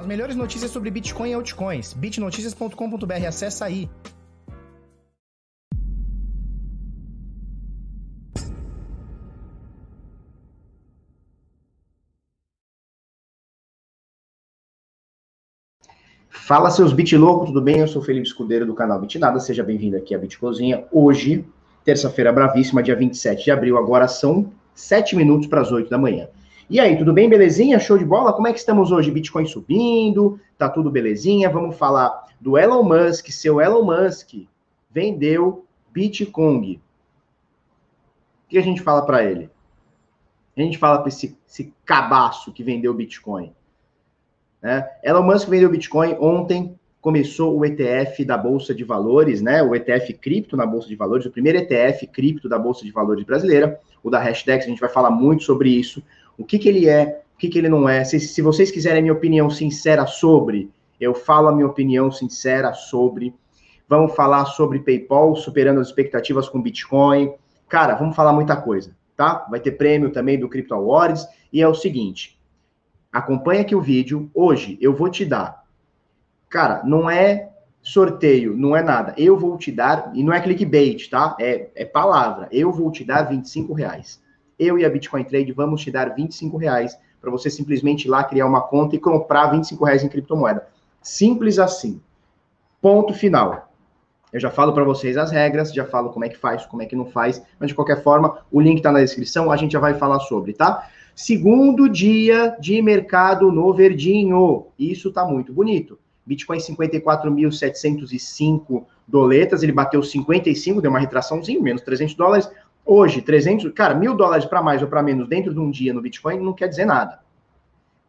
As melhores notícias sobre Bitcoin e altcoins. bitnoticias.com.br, acessa aí. Fala seus bit loucos, tudo bem? Eu sou Felipe Escudeiro do canal Bitnada, seja bem-vindo aqui à Bitcozinha. Hoje, terça-feira bravíssima, dia 27 de abril, agora são 7 minutos para as 8 da manhã. E aí, tudo bem? Belezinha? Show de bola? Como é que estamos hoje? Bitcoin subindo, tá tudo belezinha? Vamos falar do Elon Musk. Seu Elon Musk vendeu Bitcoin. O que a gente fala para ele? A gente fala para esse, esse cabaço que vendeu Bitcoin. Né? Elon Musk vendeu Bitcoin ontem, começou o ETF da Bolsa de Valores, né? O ETF cripto na Bolsa de Valores, o primeiro ETF cripto da Bolsa de Valores brasileira, o da Hashdex, a gente vai falar muito sobre isso o que, que ele é, o que, que ele não é. Se, se vocês quiserem minha opinião sincera sobre, eu falo a minha opinião sincera sobre. Vamos falar sobre PayPal superando as expectativas com Bitcoin. Cara, vamos falar muita coisa, tá? Vai ter prêmio também do Crypto Awards. E é o seguinte: acompanha aqui o vídeo. Hoje eu vou te dar. Cara, não é sorteio, não é nada. Eu vou te dar, e não é clickbait, tá? É, é palavra. Eu vou te dar 25 reais eu e a Bitcoin Trade vamos te dar 25 reais para você simplesmente ir lá criar uma conta e comprar 25 reais em criptomoeda. Simples assim. Ponto final. Eu já falo para vocês as regras, já falo como é que faz, como é que não faz, mas de qualquer forma, o link está na descrição, a gente já vai falar sobre, tá? Segundo dia de mercado no verdinho. Isso tá muito bonito. Bitcoin 54.705 doletas, ele bateu 55, deu uma retraçãozinha, menos 300 dólares. Hoje, 300, cara, mil dólares para mais ou para menos dentro de um dia no Bitcoin não quer dizer nada.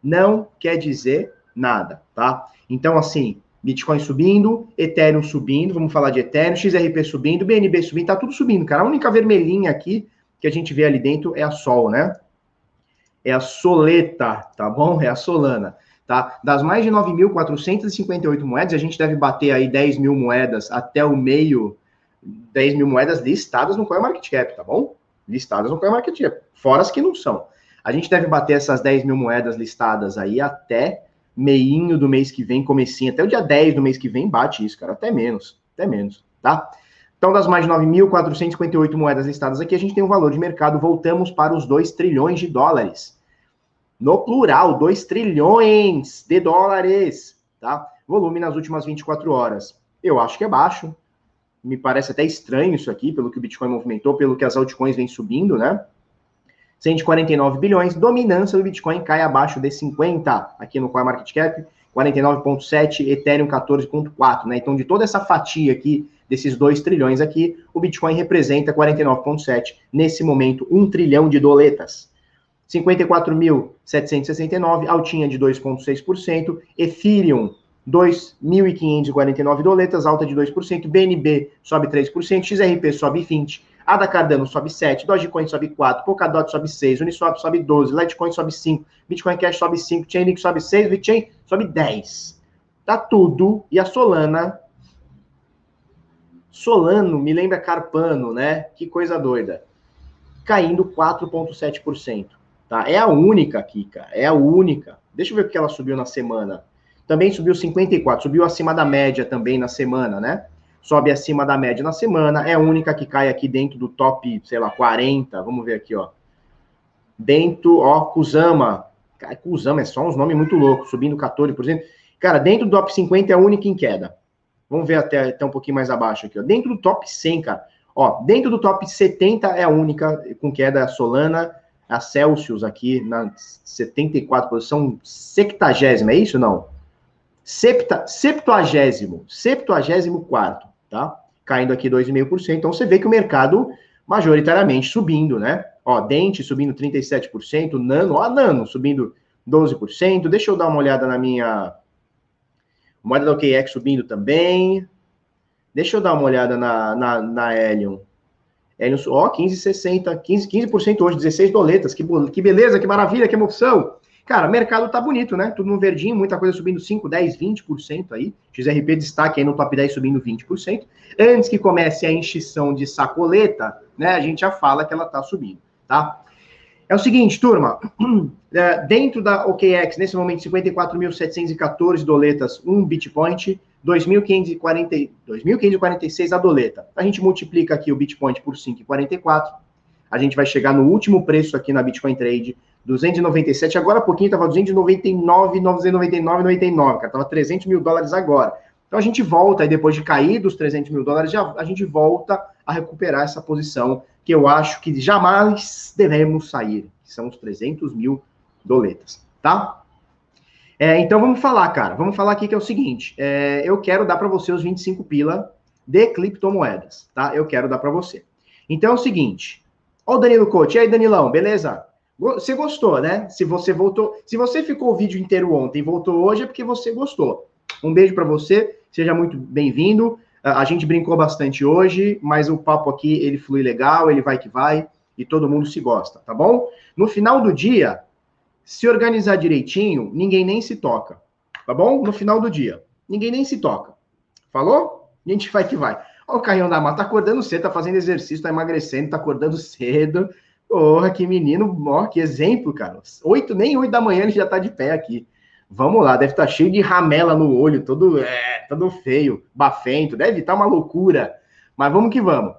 Não quer dizer nada, tá? Então, assim, Bitcoin subindo, Ethereum subindo, vamos falar de Ethereum, XRP subindo, BNB subindo, tá tudo subindo, cara. A única vermelhinha aqui que a gente vê ali dentro é a Sol, né? É a Soleta, tá bom? É a Solana, tá? Das mais de 9.458 moedas, a gente deve bater aí 10 mil moedas até o meio 10 mil moedas listadas no CoinMarketCap, tá bom? Listadas no CoinMarketCap, fora as que não são. A gente deve bater essas 10 mil moedas listadas aí até meinho do mês que vem, comecinho, até o dia 10 do mês que vem, bate isso, cara, até menos, até menos, tá? Então, das mais de 9.458 moedas listadas aqui, a gente tem um valor de mercado, voltamos para os 2 trilhões de dólares. No plural, 2 trilhões de dólares, tá? Volume nas últimas 24 horas. Eu acho que é baixo, me parece até estranho isso aqui, pelo que o Bitcoin movimentou, pelo que as altcoins vêm subindo, né? 149 bilhões, dominância do Bitcoin cai abaixo de 50 aqui no CoinMarketCap, 49.7, Ethereum 14.4, né? Então, de toda essa fatia aqui, desses 2 trilhões aqui, o Bitcoin representa 49.7, nesse momento, 1 trilhão de doletas. 54.769, altinha de 2,6%, Ethereum 2.549 doletas, alta de 2%, BNB sobe 3%, XRP sobe 20%, ADA Cardano sobe 7%, Dogecoin sobe 4%, Polkadot sobe 6%, Uniswap sobe 12%, Litecoin sobe 5%, Bitcoin Cash sobe 5%, Chainlink sobe 6%, BitChain sobe 10%. Tá tudo. E a Solana... Solano me lembra Carpano, né? Que coisa doida. Caindo 4,7%. Tá? É a única aqui, cara. É a única. Deixa eu ver o que ela subiu na semana. Também subiu 54, subiu acima da média também na semana, né? Sobe acima da média na semana, é a única que cai aqui dentro do top, sei lá, 40. Vamos ver aqui, ó. Dentro, ó, Kusama. Cara, é só uns nomes muito loucos, subindo 14%. Cara, dentro do top 50 é a única em queda. Vamos ver até, até um pouquinho mais abaixo aqui, ó. Dentro do top 100, cara. Ó, dentro do top 70 é a única com queda a Solana, a Celsius aqui na 74 posição, 70 é isso não? Septa, septuagésimo, septuagésimo quarto, tá? Caindo aqui 2,5%. Então você vê que o mercado majoritariamente subindo, né? Ó, Dente subindo 37%, Nano, ó, Nano subindo 12%. Deixa eu dar uma olhada na minha moeda da OKEx subindo também. Deixa eu dar uma olhada na, na, na Helium. Helium, ó, 15,60, 15, 15% hoje, 16 doletas. Que, que beleza, que maravilha, que emoção. Cara, o mercado tá bonito, né? Tudo no verdinho, muita coisa subindo 5, 10, 20% aí. XRP destaque aí no top 10 subindo 20%. Antes que comece a enchição de sacoleta, né? A gente já fala que ela tá subindo, tá? É o seguinte, turma, é, dentro da OKX, nesse momento, 54.714 doletas, um Bitpoint, 2.546 a doleta. A gente multiplica aqui o Bitpoint por 5,44, a gente vai chegar no último preço aqui na Bitcoin Trade, 297, agora há pouquinho estava 299, 999, 99, cara, estava 300 mil dólares agora. Então a gente volta, e depois de cair dos 300 mil dólares, já, a gente volta a recuperar essa posição que eu acho que jamais devemos sair, que são os 300 mil doletas, tá? É, então vamos falar, cara. Vamos falar aqui que é o seguinte: é, eu quero dar para você os 25 pila de criptomoedas, tá? Eu quero dar para você. Então é o seguinte: ó, o Danilo Coach, e aí, Danilão, beleza? Você gostou, né? Se você voltou, se você ficou o vídeo inteiro ontem e voltou hoje, é porque você gostou. Um beijo para você, seja muito bem-vindo. A gente brincou bastante hoje, mas o papo aqui ele flui legal, ele vai que vai e todo mundo se gosta, tá bom? No final do dia, se organizar direitinho, ninguém nem se toca, tá bom? No final do dia, ninguém nem se toca. Falou? A gente vai que vai. O Carrinho da Mata tá acordando cedo, tá fazendo exercício, tá emagrecendo, tá acordando cedo. Porra, que menino, ó, que exemplo, cara. Oito, nem oito da manhã ele já tá de pé aqui. Vamos lá, deve estar tá cheio de ramela no olho, todo, é, todo feio, bafento, deve estar tá uma loucura. Mas vamos que vamos.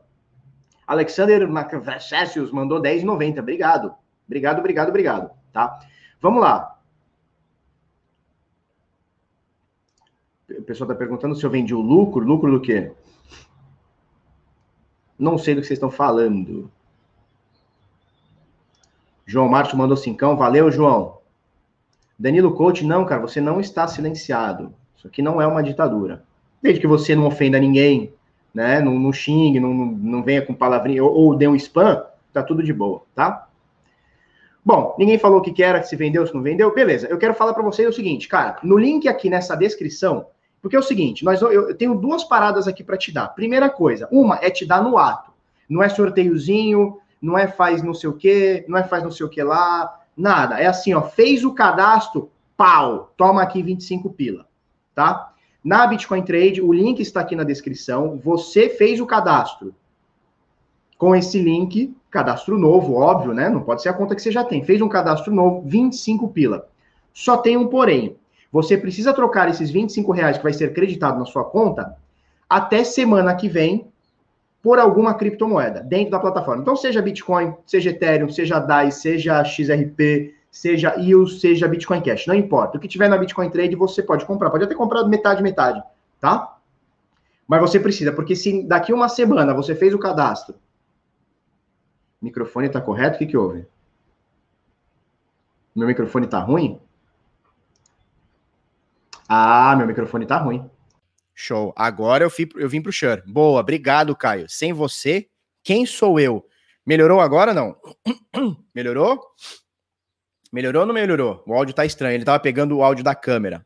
Alexander Macvessius mandou 10,90. Obrigado. Obrigado, obrigado, obrigado. Tá? Vamos lá. O pessoal está perguntando se eu vendi o lucro. Lucro do quê? Não sei do que vocês estão falando. João Márcio mandou cincão. Valeu, João. Danilo Coach, não, cara, você não está silenciado. Isso aqui não é uma ditadura. Desde que você não ofenda ninguém, né? Não, não xingue, não, não venha com palavrinha, ou, ou dê um spam, tá tudo de boa, tá? Bom, ninguém falou o que, que era, se vendeu, se não vendeu. Beleza, eu quero falar para vocês o seguinte, cara, no link aqui nessa descrição, porque é o seguinte, nós, eu, eu tenho duas paradas aqui para te dar. Primeira coisa, uma é te dar no ato. Não é sorteiozinho, não é faz não sei o que, não é faz não sei o que lá, Nada. É assim, ó, fez o cadastro, pau, toma aqui 25 pila, tá? Na Bitcoin Trade, o link está aqui na descrição. Você fez o cadastro. Com esse link, cadastro novo, óbvio, né? Não pode ser a conta que você já tem. Fez um cadastro novo, 25 pila. Só tem um porém. Você precisa trocar esses 25 reais que vai ser creditado na sua conta até semana que vem, por alguma criptomoeda dentro da plataforma. Então, seja Bitcoin, seja Ethereum, seja DAI, seja XRP, seja EOS, seja Bitcoin Cash, não importa. O que tiver na Bitcoin Trade você pode comprar. Pode até comprar metade, metade, tá? Mas você precisa, porque se daqui uma semana você fez o cadastro, o microfone está correto? O que, que houve? Meu microfone está ruim? Ah, meu microfone está ruim. Show. Agora eu, fui, eu vim pro Shure. Boa, obrigado, Caio. Sem você, quem sou eu? Melhorou agora não? Melhorou? Melhorou ou não melhorou? O áudio tá estranho. Ele tava pegando o áudio da câmera.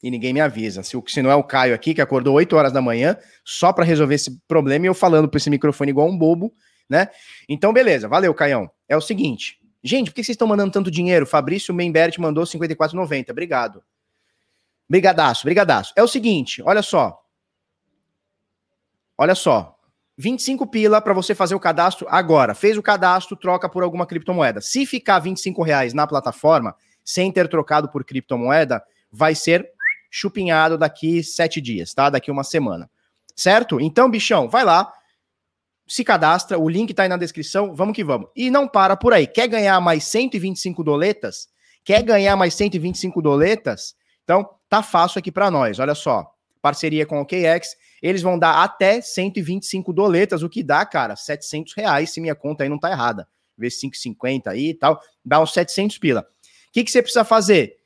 E ninguém me avisa. Se, se não é o Caio aqui, que acordou 8 horas da manhã, só para resolver esse problema, e eu falando por esse microfone igual um bobo, né? Então, beleza. Valeu, Caião. É o seguinte. Gente, por que vocês estão mandando tanto dinheiro? Fabrício Membert mandou 54,90. Obrigado. Brigadaço, brigadaço. É o seguinte, olha só. Olha só. 25 pila para você fazer o cadastro agora. Fez o cadastro, troca por alguma criptomoeda. Se ficar 25 reais na plataforma, sem ter trocado por criptomoeda, vai ser chupinhado daqui sete dias, tá? Daqui uma semana. Certo? Então, bichão, vai lá, se cadastra, o link tá aí na descrição, vamos que vamos. E não para por aí. Quer ganhar mais 125 doletas? Quer ganhar mais 125 doletas? Então, tá fácil aqui para nós. Olha só, parceria com o OKX, eles vão dar até 125 doletas, o que dá, cara, 700 reais, se minha conta aí não tá errada. Vê 5,50 aí e tal, dá uns 700 pila. O que, que você precisa fazer?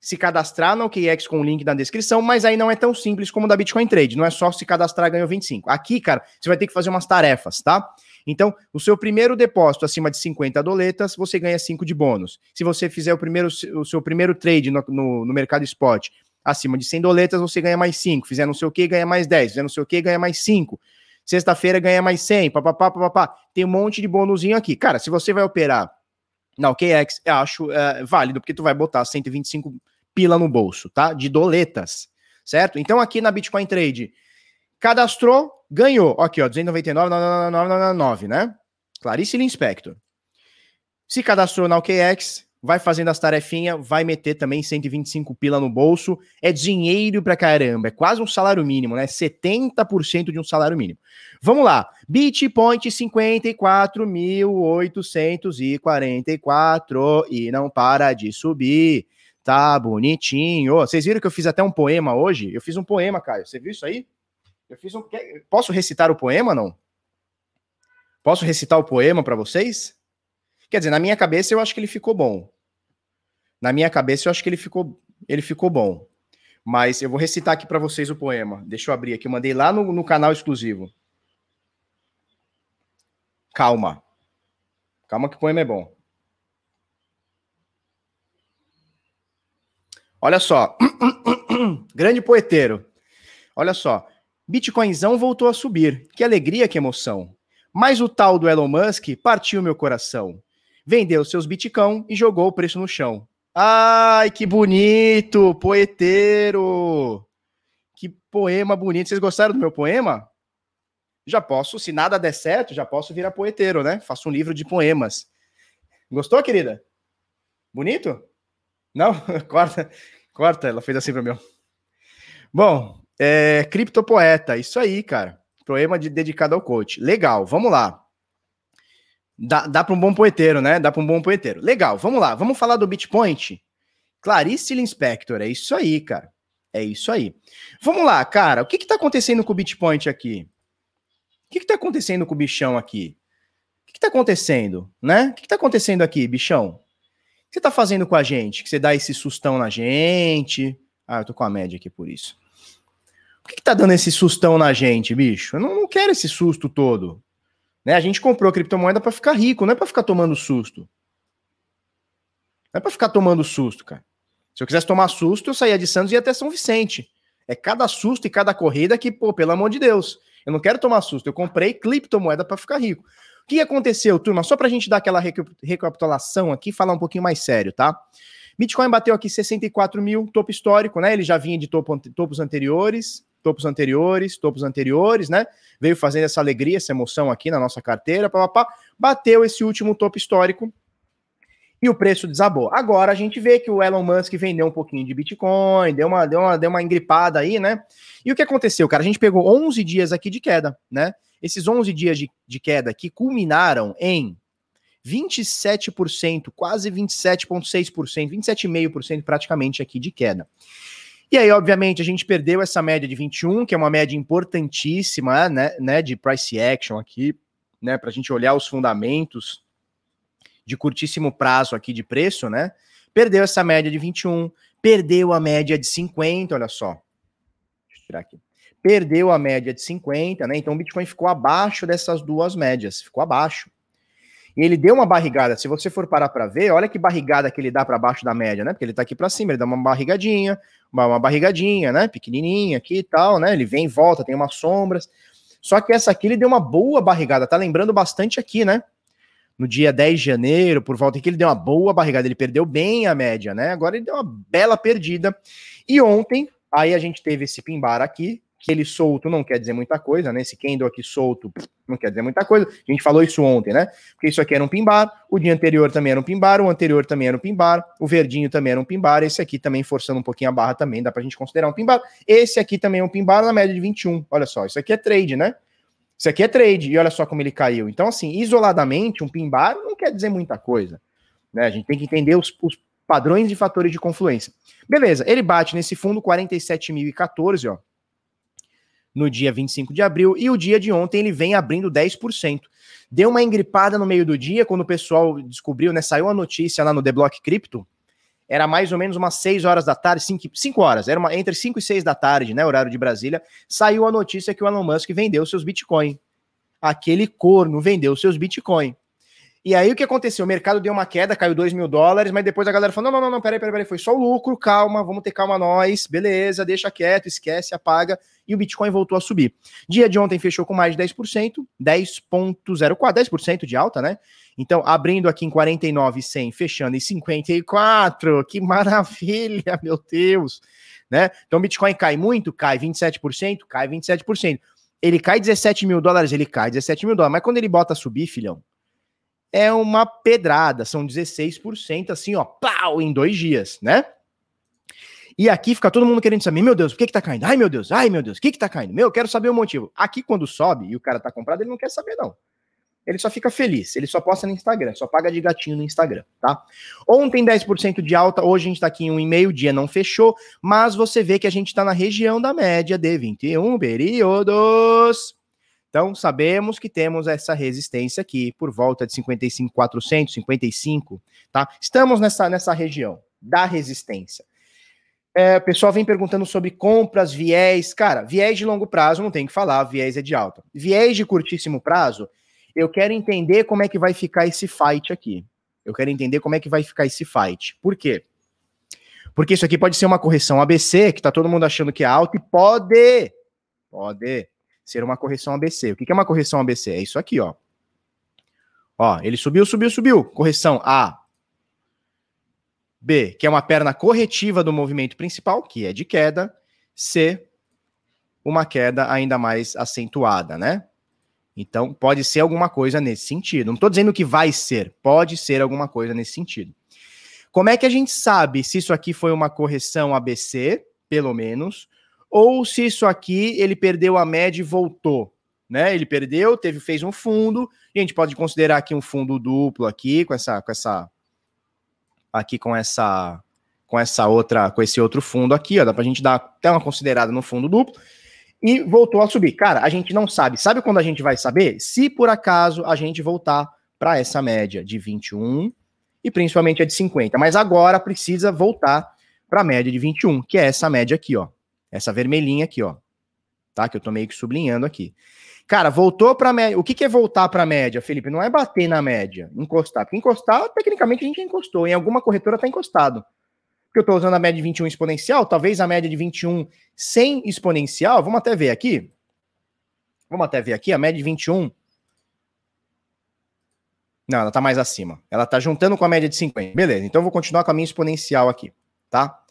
Se cadastrar no OKX com o link na descrição, mas aí não é tão simples como da Bitcoin Trade. Não é só se cadastrar ganhou 25. Aqui, cara, você vai ter que fazer umas tarefas, tá? Então, o seu primeiro depósito acima de 50 doletas, você ganha 5 de bônus. Se você fizer o, primeiro, o seu primeiro trade no, no, no mercado spot acima de 100 doletas, você ganha mais 5. Fizer não sei o que, ganha mais 10. Fizer não sei o que, ganha mais 5. Sexta-feira ganha mais 100, papapá, papapá. Tem um monte de bônusinho aqui. Cara, se você vai operar na OKX, eu acho é, válido, porque tu vai botar 125 pila no bolso, tá? De doletas, certo? Então aqui na Bitcoin Trade, cadastrou, ganhou. Aqui, ó, 299,999, né? Clarice Linspector. Se cadastrou na OKX, vai fazendo as tarefinhas, vai meter também 125 pila no bolso. É dinheiro pra caramba, é quase um salário mínimo, né? 70% de um salário mínimo. Vamos lá. Bitpoint 54.844 e não para de subir. Tá bonitinho. Vocês viram que eu fiz até um poema hoje? Eu fiz um poema, Caio. Você viu isso aí? Eu fiz um. Posso recitar o poema, não? Posso recitar o poema para vocês? Quer dizer, na minha cabeça eu acho que ele ficou bom. Na minha cabeça eu acho que ele ficou, ele ficou bom. Mas eu vou recitar aqui para vocês o poema. Deixa eu abrir aqui. Eu mandei lá no, no canal exclusivo. Calma. Calma que o poema é bom. Olha só. Grande poeteiro. Olha só. Bitcoinzão voltou a subir. Que alegria, que emoção. Mas o tal do Elon Musk partiu meu coração vendeu seus bitcão e jogou o preço no chão. Ai, que bonito, poeteiro. Que poema bonito. Vocês gostaram do meu poema? Já posso, se nada der certo, já posso virar poeteiro, né? Faço um livro de poemas. Gostou, querida? Bonito? Não? corta, corta. Ela fez assim para mim. Bom, é, criptopoeta, isso aí, cara. Poema de, dedicado ao coach. Legal, vamos lá. Dá, dá para um bom poeteiro, né? Dá para um bom poeteiro. Legal, vamos lá. Vamos falar do Bitpoint? Clarice Linspector, é isso aí, cara. É isso aí. Vamos lá, cara. O que está acontecendo com o Bitpoint aqui? O que está acontecendo com o bichão aqui? O que está acontecendo, né? O que está acontecendo aqui, bichão? O que você está fazendo com a gente? Que você dá esse sustão na gente? Ah, eu tô com a média aqui por isso. O que, que tá dando esse sustão na gente, bicho? Eu não, não quero esse susto todo. Né? A gente comprou a criptomoeda para ficar rico, não é para ficar tomando susto. Não é para ficar tomando susto, cara. Se eu quisesse tomar susto, eu saía de Santos e ia até São Vicente. É cada susto e cada corrida que, pô, pelo amor de Deus, eu não quero tomar susto. Eu comprei criptomoeda para ficar rico. O que aconteceu, turma? Só para a gente dar aquela recapitulação aqui, falar um pouquinho mais sério, tá? Bitcoin bateu aqui 64 mil, topo histórico, né? Ele já vinha de topo, topos anteriores topos anteriores, topos anteriores, né? Veio fazendo essa alegria, essa emoção aqui na nossa carteira, pá, pá, pá, bateu esse último topo histórico e o preço desabou. Agora a gente vê que o Elon Musk vendeu um pouquinho de Bitcoin, deu uma, deu uma, deu uma engripada aí, né? E o que aconteceu, cara? A gente pegou 11 dias aqui de queda, né? Esses 11 dias de, de queda que culminaram em 27%, quase 27,6%, 27,5% praticamente aqui de queda. E aí, obviamente, a gente perdeu essa média de 21, que é uma média importantíssima, né, né de price action aqui, né, para a gente olhar os fundamentos de curtíssimo prazo aqui de preço, né? Perdeu essa média de 21, perdeu a média de 50, olha só. Deixa eu tirar aqui. Perdeu a média de 50, né? Então o Bitcoin ficou abaixo dessas duas médias, ficou abaixo. E ele deu uma barrigada. Se você for parar para ver, olha que barrigada que ele dá para baixo da média, né? Porque ele tá aqui para cima, ele dá uma barrigadinha, uma, uma, barrigadinha, né? Pequenininha aqui e tal, né? Ele vem e volta, tem umas sombras. Só que essa aqui ele deu uma boa barrigada, tá lembrando bastante aqui, né? No dia 10 de janeiro, por volta aqui, ele deu uma boa barrigada, ele perdeu bem a média, né? Agora ele deu uma bela perdida. E ontem, aí a gente teve esse pimbar aqui, que ele solto não quer dizer muita coisa, né? Esse candle aqui solto não quer dizer muita coisa. A gente falou isso ontem, né? Porque isso aqui era um pimbar, o dia anterior também era um pimbar, o anterior também era um pimbar, o verdinho também era um pimbar, esse aqui também forçando um pouquinho a barra também, dá pra gente considerar um pimbar. Esse aqui também é um pimbar na média de 21. Olha só, isso aqui é trade, né? Isso aqui é trade, e olha só como ele caiu. Então, assim, isoladamente, um pimbar não quer dizer muita coisa. Né? A gente tem que entender os, os padrões de fatores de confluência. Beleza, ele bate nesse fundo 47.014, ó no dia 25 de abril, e o dia de ontem ele vem abrindo 10%. Deu uma engripada no meio do dia, quando o pessoal descobriu, né? Saiu a notícia lá no The Block Crypto, era mais ou menos umas 6 horas da tarde, 5, 5 horas, era uma, entre 5 e 6 da tarde, né? Horário de Brasília, saiu a notícia que o Elon Musk vendeu seus Bitcoin. Aquele corno vendeu seus Bitcoin. E aí o que aconteceu? O mercado deu uma queda, caiu 2 mil dólares, mas depois a galera falou: não, não, não, peraí, peraí, peraí, foi só o lucro, calma, vamos ter calma nós, beleza, deixa quieto, esquece, apaga, e o Bitcoin voltou a subir. Dia de ontem fechou com mais de 10%, 10,04, 10% de alta, né? Então, abrindo aqui em 49,100, fechando em 54, que maravilha, meu Deus, né? Então, o Bitcoin cai muito, cai 27%, cai 27%. Ele cai 17 mil dólares, ele cai 17 mil dólares, mas quando ele bota subir, filhão, é uma pedrada, são 16% assim, ó, pau, em dois dias, né? E aqui fica todo mundo querendo saber, meu Deus, por que que tá caindo? Ai, meu Deus, ai, meu Deus, o que que tá caindo? Meu, eu quero saber o motivo. Aqui, quando sobe e o cara tá comprado, ele não quer saber, não. Ele só fica feliz, ele só posta no Instagram, só paga de gatinho no Instagram, tá? Ontem 10% de alta, hoje a gente tá aqui em um e meio dia, não fechou, mas você vê que a gente tá na região da média de 21 períodos. Então, sabemos que temos essa resistência aqui por volta de 55,400, 55, tá? Estamos nessa, nessa região da resistência. É, o pessoal vem perguntando sobre compras, viés. Cara, viés de longo prazo não tem que falar, viés é de alta. Viés de curtíssimo prazo, eu quero entender como é que vai ficar esse fight aqui. Eu quero entender como é que vai ficar esse fight. Por quê? Porque isso aqui pode ser uma correção ABC, que tá todo mundo achando que é alta, e pode, pode ser uma correção ABC. O que é uma correção ABC? É isso aqui, ó. Ó, ele subiu, subiu, subiu. Correção A. B, que é uma perna corretiva do movimento principal, que é de queda. C, uma queda ainda mais acentuada, né? Então, pode ser alguma coisa nesse sentido. Não estou dizendo que vai ser, pode ser alguma coisa nesse sentido. Como é que a gente sabe se isso aqui foi uma correção ABC, pelo menos, ou se isso aqui ele perdeu a média e voltou? Né? Ele perdeu, teve, fez um fundo, e a gente pode considerar aqui um fundo duplo aqui, com essa, com essa aqui com essa com essa outra, com esse outro fundo aqui, ó, dá pra gente dar até uma considerada no fundo duplo, e voltou a subir. Cara, a gente não sabe. Sabe quando a gente vai saber? Se por acaso a gente voltar para essa média de 21 e principalmente a de 50. Mas agora precisa voltar para a média de 21, que é essa média aqui, ó. Essa vermelhinha aqui, ó. Tá? Que eu tô meio que sublinhando aqui. Cara, voltou para média. O que, que é voltar para média, Felipe? Não é bater na média, encostar. Porque encostar, tecnicamente, a gente encostou. Em alguma corretora está encostado. Porque eu estou usando a média de 21 exponencial, talvez a média de 21 sem exponencial. Vamos até ver aqui. Vamos até ver aqui, a média de 21. Não, ela está mais acima. Ela está juntando com a média de 50. Beleza, então eu vou continuar com a minha exponencial aqui, tá?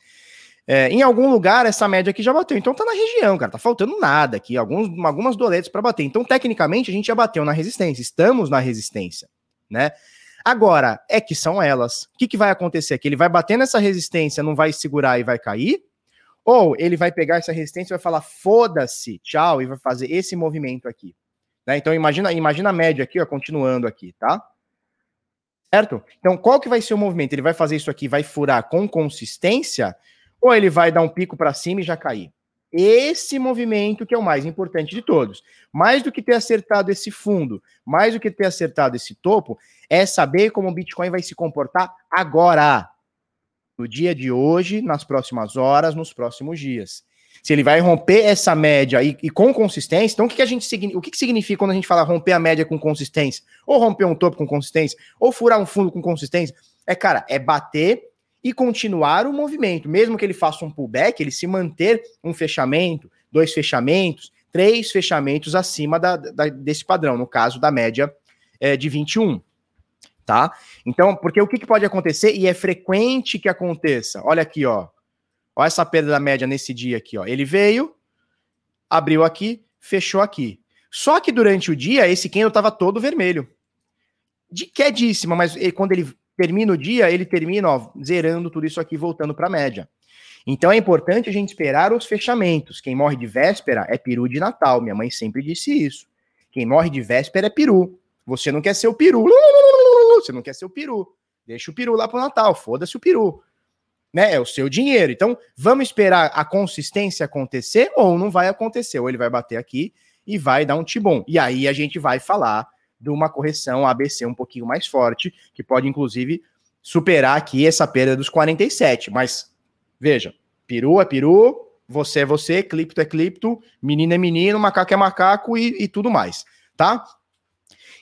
É, em algum lugar, essa média aqui já bateu. Então tá na região, cara. Tá faltando nada aqui. Alguns, algumas doletas para bater. Então, tecnicamente, a gente já bateu na resistência. Estamos na resistência, né? Agora, é que são elas. O que, que vai acontecer? Que ele vai bater nessa resistência, não vai segurar e vai cair? Ou ele vai pegar essa resistência e vai falar, foda-se, tchau, e vai fazer esse movimento aqui. Né? Então, imagina, imagina a média aqui, ó, continuando aqui, tá? Certo? Então, qual que vai ser o movimento? Ele vai fazer isso aqui, vai furar com consistência ou ele vai dar um pico para cima e já cair. Esse movimento que é o mais importante de todos. Mais do que ter acertado esse fundo, mais do que ter acertado esse topo, é saber como o Bitcoin vai se comportar agora, no dia de hoje, nas próximas horas, nos próximos dias. Se ele vai romper essa média e, e com consistência, então o que, que a gente o que, que significa quando a gente fala romper a média com consistência? Ou romper um topo com consistência, ou furar um fundo com consistência? É, cara, é bater e continuar o movimento. Mesmo que ele faça um pullback, ele se manter um fechamento, dois fechamentos, três fechamentos acima da, da, desse padrão, no caso da média é, de 21. Tá? Então, porque o que, que pode acontecer, e é frequente que aconteça, olha aqui, ó. Olha essa perda da média nesse dia aqui, ó. Ele veio, abriu aqui, fechou aqui. Só que durante o dia, esse candle estava todo vermelho. De quedíssima, mas quando ele termina o dia, ele termina ó, zerando tudo isso aqui, voltando para a média. Então é importante a gente esperar os fechamentos. Quem morre de véspera é peru de Natal. Minha mãe sempre disse isso. Quem morre de véspera é peru. Você não quer ser o peru. Você não quer ser o peru. Deixa o peru lá pro Natal. Foda-se o peru. Né? É o seu dinheiro. Então, vamos esperar a consistência acontecer ou não vai acontecer. Ou ele vai bater aqui e vai dar um tibum. E aí a gente vai falar de uma correção ABC um pouquinho mais forte, que pode inclusive superar aqui essa perda dos 47. Mas veja, peru é peru, você é você, clipto é clipto, menino é menino, macaco é macaco e, e tudo mais, tá?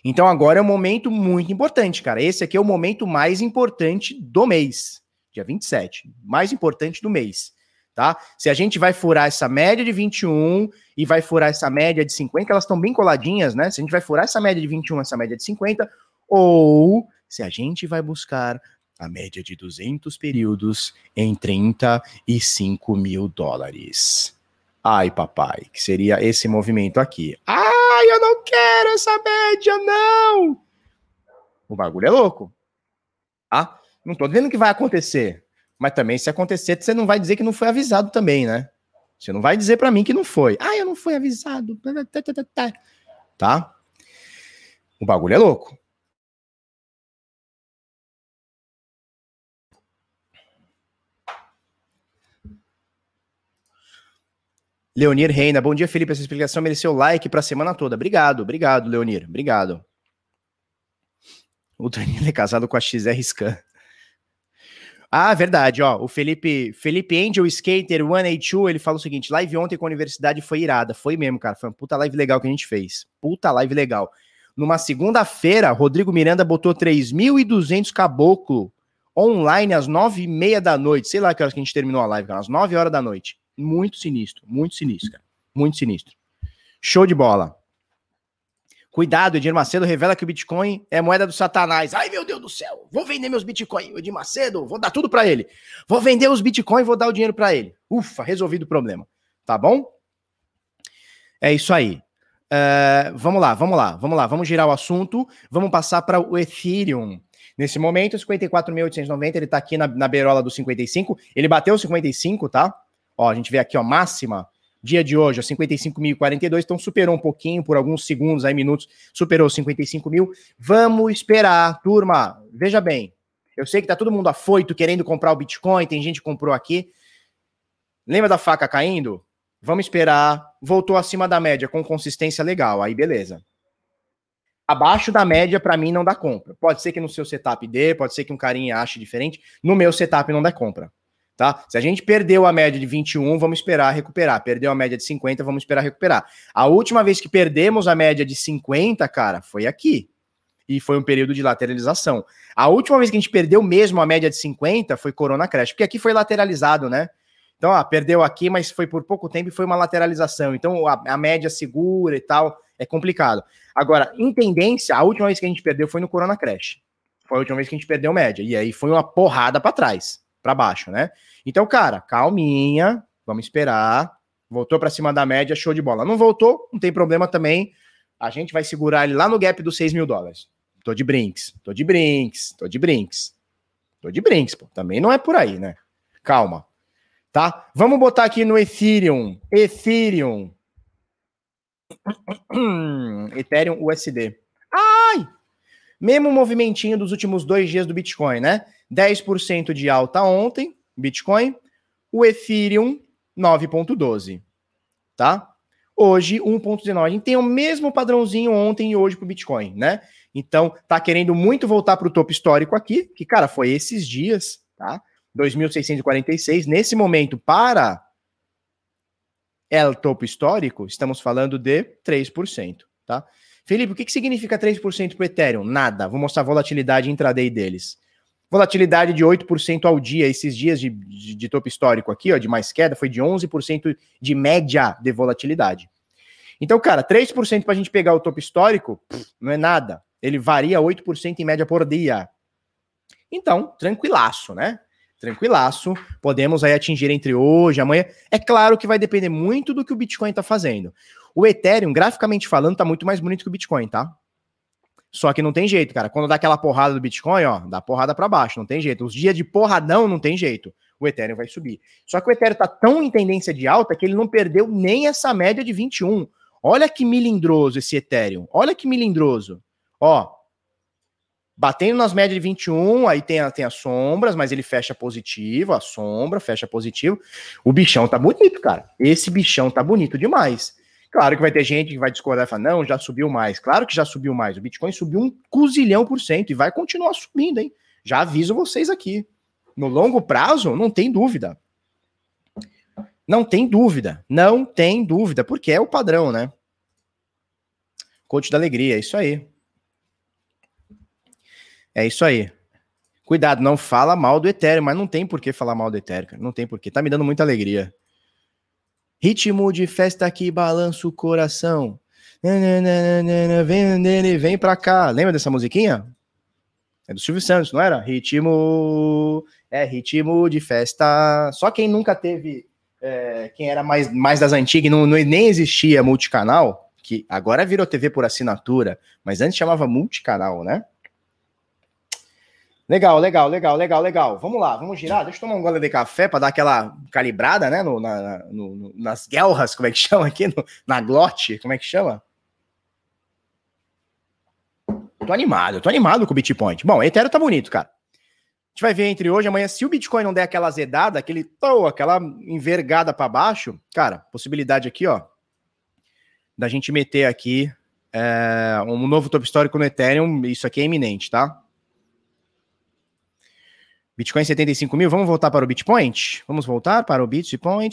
Então agora é um momento muito importante, cara. Esse aqui é o momento mais importante do mês, dia 27, mais importante do mês tá? Se a gente vai furar essa média de 21 e vai furar essa média de 50, elas estão bem coladinhas, né? Se a gente vai furar essa média de 21, essa média de 50, ou se a gente vai buscar a média de 200 períodos em 35 mil dólares. Ai, papai, que seria esse movimento aqui. Ai, eu não quero essa média, não! O bagulho é louco. Tá? Não tô dizendo que vai acontecer. Mas também, se acontecer, você não vai dizer que não foi avisado também, né? Você não vai dizer para mim que não foi. Ah, eu não fui avisado. Tá? O bagulho é louco. Leonir Reina, bom dia, Felipe. Essa explicação mereceu like para a semana toda. Obrigado, obrigado, Leonir. Obrigado. O Danilo é casado com a XR Scan. Ah, verdade, ó. O Felipe, Felipe Angel Skater 182, ele fala o seguinte: live ontem com a universidade foi irada. Foi mesmo, cara. Foi uma puta live legal que a gente fez. Puta live legal. Numa segunda-feira, Rodrigo Miranda botou 3.200 caboclo online às 9h30 da noite. Sei lá que horas que a gente terminou a live, cara. Às 9 horas da noite. Muito sinistro, muito sinistro, cara. Muito sinistro. Show de bola. Cuidado, Edir Macedo revela que o Bitcoin é moeda do Satanás. Ai, meu Deus do céu, vou vender meus Bitcoin. Edir Macedo, vou dar tudo para ele. Vou vender os Bitcoin e vou dar o dinheiro para ele. Ufa, resolvido o problema. Tá bom? É isso aí. Uh, vamos lá, vamos lá, vamos lá. Vamos girar o assunto. Vamos passar para o Ethereum. Nesse momento, 54.890, ele tá aqui na, na beirola do 55. Ele bateu o 55, tá? Ó, a gente vê aqui, ó, máxima Dia de hoje, 55.042, então superou um pouquinho, por alguns segundos, aí minutos, superou 55 mil. Vamos esperar, turma. Veja bem, eu sei que tá todo mundo afoito querendo comprar o Bitcoin, tem gente que comprou aqui. Lembra da faca caindo? Vamos esperar. Voltou acima da média com consistência legal, aí beleza. Abaixo da média, para mim, não dá compra. Pode ser que no seu setup dê, pode ser que um carinha ache diferente. No meu setup não dá compra tá? Se a gente perdeu a média de 21, vamos esperar recuperar. Perdeu a média de 50, vamos esperar recuperar. A última vez que perdemos a média de 50, cara, foi aqui. E foi um período de lateralização. A última vez que a gente perdeu mesmo a média de 50 foi Corona Crash, porque aqui foi lateralizado, né? Então, ó, perdeu aqui, mas foi por pouco tempo e foi uma lateralização. Então, a, a média segura e tal, é complicado. Agora, em tendência, a última vez que a gente perdeu foi no Corona Crash. Foi a última vez que a gente perdeu média. E aí foi uma porrada para trás para baixo, né? Então, cara, calminha, vamos esperar. Voltou para cima da média, show de bola. Não voltou, não tem problema também. A gente vai segurar ele lá no gap dos 6 mil dólares. Tô de brinks, tô de brinks, tô de brinks. Tô de brinks, pô. Também não é por aí, né? Calma. Tá? Vamos botar aqui no Ethereum. Ethereum. Ethereum USD. Ai! Mesmo movimentinho dos últimos dois dias do Bitcoin, né? 10% de alta ontem, Bitcoin, o Ethereum 9.12, tá? Hoje 1.19. A gente tem o mesmo padrãozinho ontem e hoje para o Bitcoin, né? Então, tá querendo muito voltar para o topo histórico aqui, que cara, foi esses dias, tá? 2.646. Nesse momento, para o topo histórico, estamos falando de 3%, tá? Felipe, o que, que significa 3% para o Ethereum? Nada. Vou mostrar a volatilidade intraday deles. Volatilidade de 8% ao dia, esses dias de, de, de, topo histórico aqui, ó, de mais queda, foi de 11% de média de volatilidade. Então, cara, 3% para a gente pegar o topo histórico, pff, não é nada. Ele varia 8% em média por dia. Então, tranquilaço, né? Tranquilaço. Podemos aí atingir entre hoje e amanhã. É claro que vai depender muito do que o Bitcoin está fazendo. O Ethereum, graficamente falando, está muito mais bonito que o Bitcoin, tá? Só que não tem jeito, cara. Quando dá aquela porrada do Bitcoin, ó, dá porrada para baixo, não tem jeito. Os dias de porradão não tem jeito. O Ethereum vai subir. Só que o Ethereum tá tão em tendência de alta que ele não perdeu nem essa média de 21. Olha que milindroso esse Ethereum. Olha que milindroso. Ó, batendo nas médias de 21, aí tem, tem as sombras, mas ele fecha positivo, a sombra fecha positivo. O bichão tá bonito, cara. Esse bichão tá bonito demais. Claro que vai ter gente que vai discordar e falar, não, já subiu mais. Claro que já subiu mais. O Bitcoin subiu um cozilhão por cento e vai continuar subindo, hein? Já aviso vocês aqui. No longo prazo, não tem dúvida. Não tem dúvida. Não tem dúvida, porque é o padrão, né? Coach da alegria, é isso aí. É isso aí. Cuidado, não fala mal do Ethereum, mas não tem por que falar mal do Ethereum, cara. Não tem por que. Tá me dando muita alegria. Ritmo de festa que balança o coração. Vem nele, vem pra cá. Lembra dessa musiquinha? É do Silvio Santos, não era? Ritmo. É, ritmo de festa. Só quem nunca teve. É, quem era mais, mais das antigas, não, não, nem existia multicanal, que agora virou TV por assinatura, mas antes chamava multicanal, né? Legal, legal, legal, legal, legal. Vamos lá, vamos girar. Deixa eu tomar um gole de café para dar aquela calibrada, né? No, na, no, nas guelras, como é que chama aqui? No, na glote, como é que chama? Tô animado, tô animado com o Bitcoin. Bom, Ethereum tá bonito, cara. A gente vai ver entre hoje e amanhã. Se o Bitcoin não der aquela azedada, aquele tô, aquela envergada para baixo, cara, possibilidade aqui, ó, da gente meter aqui é, um novo topo histórico no Ethereum. Isso aqui é iminente, tá? Bitcoin 75 mil, vamos voltar para o Bitcoin? Vamos voltar para o Bitcoin.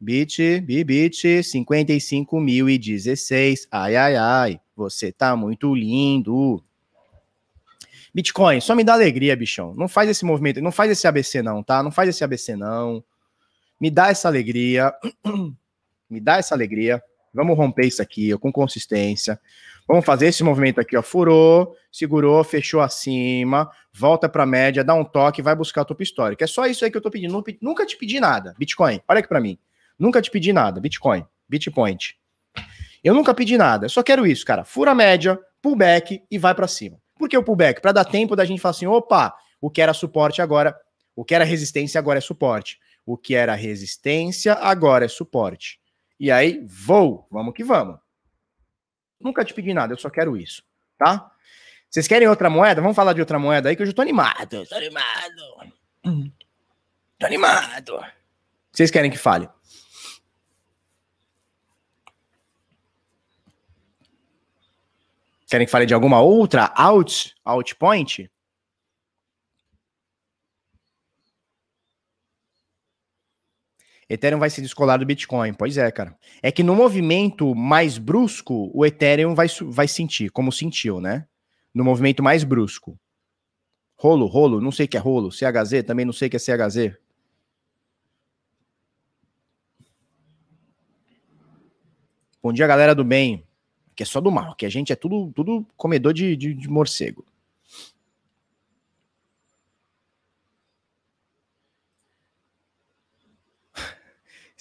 Bit, Bit, 55.016. Ai, ai, ai, você tá muito lindo. Bitcoin, só me dá alegria, bichão. Não faz esse movimento, não faz esse ABC não, tá? Não faz esse ABC não. Me dá essa alegria. me dá essa alegria. Vamos romper isso aqui, com consistência. Vamos fazer esse movimento aqui, ó. Furou, segurou, fechou acima, volta para a média, dá um toque, vai buscar o topo histórico. É só isso aí que eu tô pedindo. Nunca te pedi nada. Bitcoin, olha aqui para mim. Nunca te pedi nada. Bitcoin, Bitpoint. Eu nunca pedi nada. Eu só quero isso, cara. Fura a média, pullback e vai para cima. Por que o pullback? Para dar tempo da gente falar assim, opa, o que era suporte agora, o que era resistência agora é suporte. O que era resistência agora é suporte. E aí, vou, vamos que vamos. Nunca te pedi nada, eu só quero isso, tá? Vocês querem outra moeda? Vamos falar de outra moeda aí que eu já tô animado. Tô animado. Tô animado. Vocês querem que fale? Querem que fale de alguma outra out, outpoint? Ethereum vai se descolar do Bitcoin. Pois é, cara. É que no movimento mais brusco, o Ethereum vai, vai sentir, como sentiu, né? No movimento mais brusco. Rolo, rolo, não sei o que é rolo. CHZ, também não sei o que é CHZ. Bom dia, galera do bem. Que é só do mal, que a gente é tudo, tudo comedor de, de, de morcego.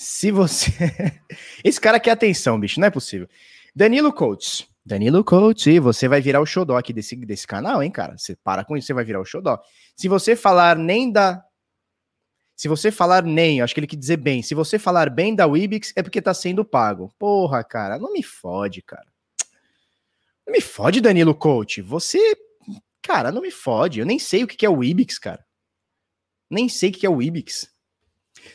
Se você. Esse cara quer atenção, bicho, não é possível. Danilo Coates. Danilo Coates, você vai virar o xodó aqui desse, desse canal, hein, cara? Você para com isso, você vai virar o xodó. Se você falar nem da. Se você falar nem, acho que ele quer dizer bem. Se você falar bem da Wibix, é porque tá sendo pago. Porra, cara, não me fode, cara. Não me fode, Danilo Coach. Você. Cara, não me fode. Eu nem sei o que é o Wibix, cara. Nem sei o que é o Wibix.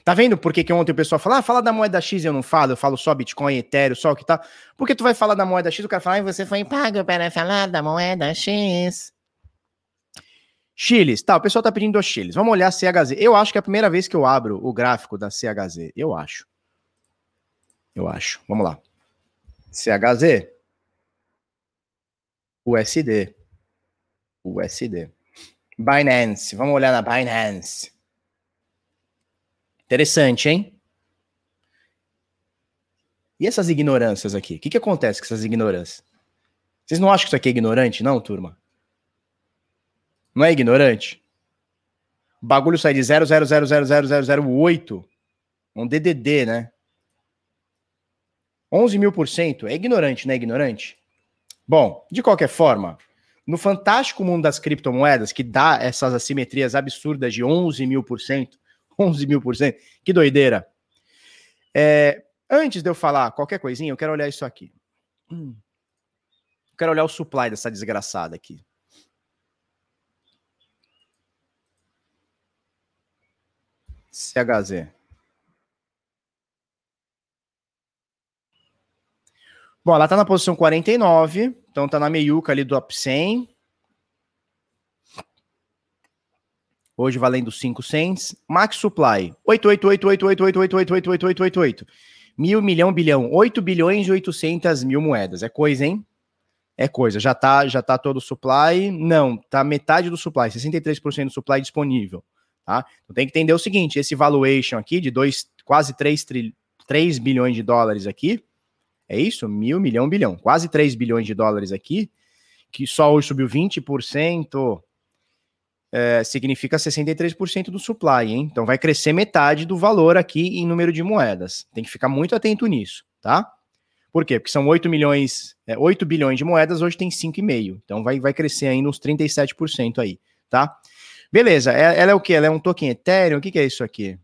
Tá vendo por que, que ontem o pessoal fala, ah, fala da moeda X eu não falo, eu falo só Bitcoin, Ethereum, só o que tá. Porque tu vai falar da moeda X, o cara fala, ah, você foi pago para falar da moeda X. Chiles, tá, o pessoal tá pedindo os Chiles. Vamos olhar CHZ. Eu acho que é a primeira vez que eu abro o gráfico da CHZ. Eu acho. Eu acho. Vamos lá. CHZ. USD. USD. Binance. Vamos olhar na Binance. Interessante, hein? E essas ignorâncias aqui? O que, que acontece com essas ignorâncias? Vocês não acham que isso aqui é ignorante, não, turma? Não é ignorante? O bagulho sai de 0,0000008, um DDD, né? 11 mil por cento. É ignorante, não é ignorante? Bom, de qualquer forma, no fantástico mundo das criptomoedas, que dá essas assimetrias absurdas de 11 mil por cento, 11 mil por cento. Que doideira. É, antes de eu falar qualquer coisinha, eu quero olhar isso aqui. Hum. Eu quero olhar o supply dessa desgraçada aqui. CHZ. Bom, ela tá na posição 49, então tá na meiuca ali do up 100. Hoje valendo 5 cents. Max Supply, 8888888888888. Mil, milhão, bilhão. 8 bilhões e 800 mil moedas. É coisa, hein? É coisa. Já tá, já tá todo o supply? Não, tá metade do supply, 63% do supply disponível, tá? Então tem que entender o seguinte, esse valuation aqui de dois, quase 3, tri, 3 bilhões de dólares aqui, é isso? Mil, milhão, bilhão. Quase 3 bilhões de dólares aqui, que só hoje subiu 20%, é, significa 63% do supply, hein? Então vai crescer metade do valor aqui em número de moedas. Tem que ficar muito atento nisso, tá? Por quê? Porque são 8 milhões, é, 8 bilhões de moedas, hoje tem 5,5. Então vai, vai crescer aí nos 37% aí, tá? Beleza, é, ela é o que? Ela é um token Ethereum? O que, que é isso aqui?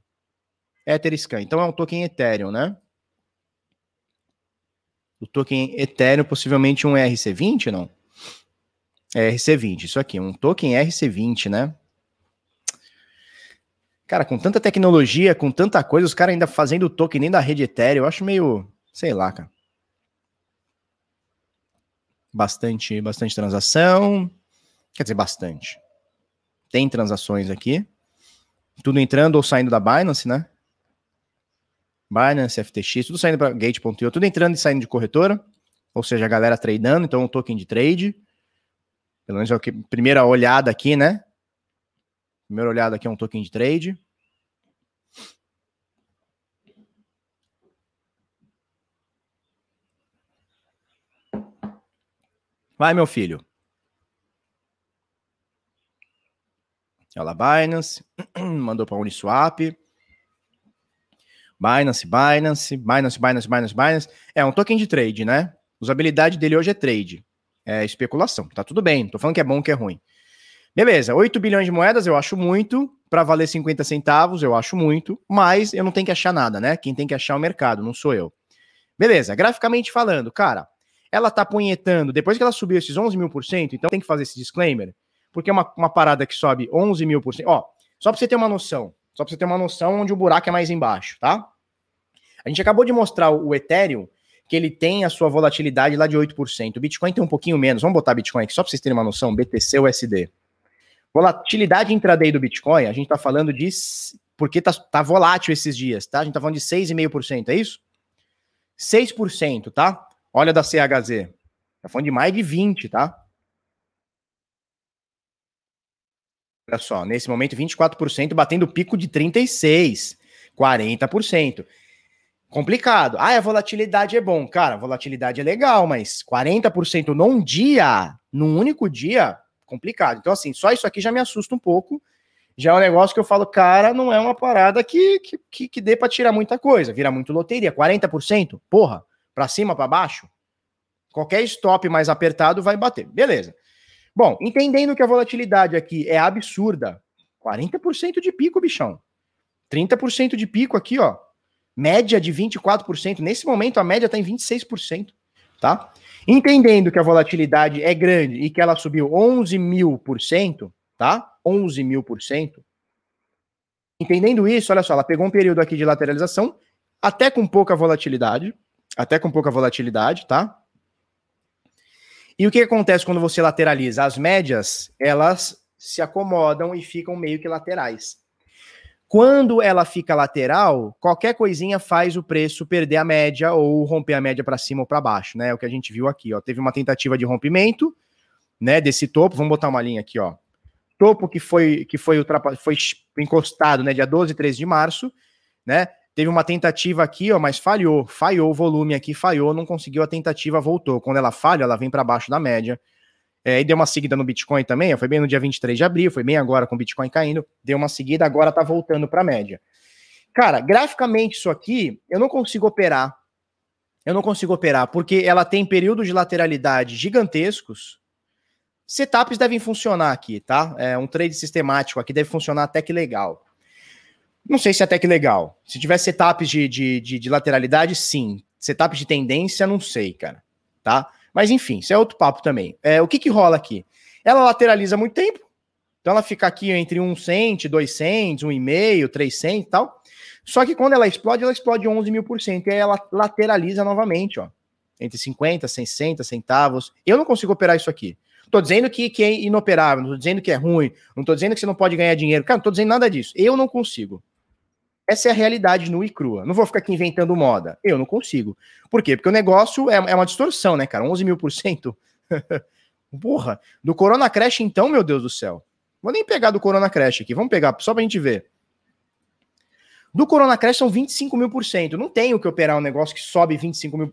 Etherscan. Então é um token Ethereum, né? O token Ethereum, possivelmente um ERC20, não? É RC20, isso aqui, um token RC20, né? Cara, com tanta tecnologia, com tanta coisa, os caras ainda fazendo token nem da rede Ethereum, eu acho meio, sei lá, cara. Bastante, bastante transação. Quer dizer, bastante. Tem transações aqui. Tudo entrando ou saindo da Binance, né? Binance, FTX, tudo saindo para Gate.io, tudo entrando e saindo de corretora. Ou seja, a galera tradando, então um token de trade. Pelo menos é o que primeira olhada aqui, né? Primeira olhada aqui é um token de trade. Vai, meu filho. Olha lá, Binance. Mandou para Uniswap. Binance, Binance, Binance, Binance, Binance, Binance. É um token de trade, né? Usabilidade dele hoje é trade. É especulação. Tá tudo bem. Tô falando que é bom que é ruim. Beleza, 8 bilhões de moedas eu acho muito, para valer 50 centavos eu acho muito, mas eu não tenho que achar nada, né? Quem tem que achar é o mercado, não sou eu. Beleza, graficamente falando, cara, ela tá punhetando, depois que ela subiu esses 11 mil por cento, então tem que fazer esse disclaimer, porque é uma, uma parada que sobe 11 mil por cento. Ó, só pra você ter uma noção, só pra você ter uma noção onde o buraco é mais embaixo, tá? A gente acabou de mostrar o Ethereum, que ele tem a sua volatilidade lá de 8%. O Bitcoin tem um pouquinho menos. Vamos botar Bitcoin aqui só para vocês terem uma noção, BTC USD. Volatilidade intraday do Bitcoin, a gente está falando de. Porque tá, tá volátil esses dias, tá? A gente está falando de 6,5%, é isso? 6%, tá? Olha da CHZ. Tá falando de mais de 20, tá? Olha só, nesse momento 24%, batendo pico de 36, 40%. Complicado. Ah, a volatilidade é bom. Cara, volatilidade é legal, mas 40% num dia, num único dia, complicado. Então, assim, só isso aqui já me assusta um pouco. Já é um negócio que eu falo, cara, não é uma parada que, que, que, que dê para tirar muita coisa. Vira muito loteria. 40%? Porra, para cima, para baixo? Qualquer stop mais apertado vai bater. Beleza. Bom, entendendo que a volatilidade aqui é absurda, 40% de pico, bichão. 30% de pico aqui, ó. Média de 24%. Nesse momento, a média está em 26%. Tá? Entendendo que a volatilidade é grande e que ela subiu 11 mil por cento, tá? 11 mil por cento. Entendendo isso, olha só, ela pegou um período aqui de lateralização, até com pouca volatilidade, até com pouca volatilidade, tá? E o que acontece quando você lateraliza? As médias, elas se acomodam e ficam meio que laterais. Quando ela fica lateral, qualquer coisinha faz o preço perder a média ou romper a média para cima ou para baixo, né? É o que a gente viu aqui, ó. Teve uma tentativa de rompimento, né, desse topo. Vamos botar uma linha aqui, ó. Topo que foi que foi foi encostado, né, dia 12 e 13 de março, né? Teve uma tentativa aqui, ó, mas falhou, falhou o volume aqui, falhou, não conseguiu a tentativa, voltou. Quando ela falha, ela vem para baixo da média. É, e deu uma seguida no Bitcoin também, foi bem no dia 23 de abril, foi bem agora com o Bitcoin caindo, deu uma seguida, agora tá voltando para a média. Cara, graficamente isso aqui, eu não consigo operar. Eu não consigo operar, porque ela tem períodos de lateralidade gigantescos. Setups devem funcionar aqui, tá? É um trade sistemático aqui deve funcionar até que legal. Não sei se é até que legal. Se tiver setups de, de, de, de lateralidade, sim. Setups de tendência, não sei, cara. Tá? Mas enfim, isso é outro papo também. É, o que, que rola aqui? Ela lateraliza muito tempo, então ela fica aqui entre um cent, dois cents, um e meio, três cents e tal. Só que quando ela explode, ela explode 11 mil por cento. E aí ela lateraliza novamente, ó. Entre 50, 60 centavos. Eu não consigo operar isso aqui. Tô dizendo que, que é inoperável, não tô dizendo que é ruim, não tô dizendo que você não pode ganhar dinheiro. Cara, não tô dizendo nada disso. Eu não consigo. Essa é a realidade nua e crua. Não vou ficar aqui inventando moda. Eu não consigo. Por quê? Porque o negócio é, é uma distorção, né, cara? 11 mil por cento. Porra. Do Corona Crash, então, meu Deus do céu. Vou nem pegar do Corona Crash aqui. Vamos pegar só pra gente ver. Do Corona Crash são 25 mil por cento. Não tenho que operar um negócio que sobe 25 mil.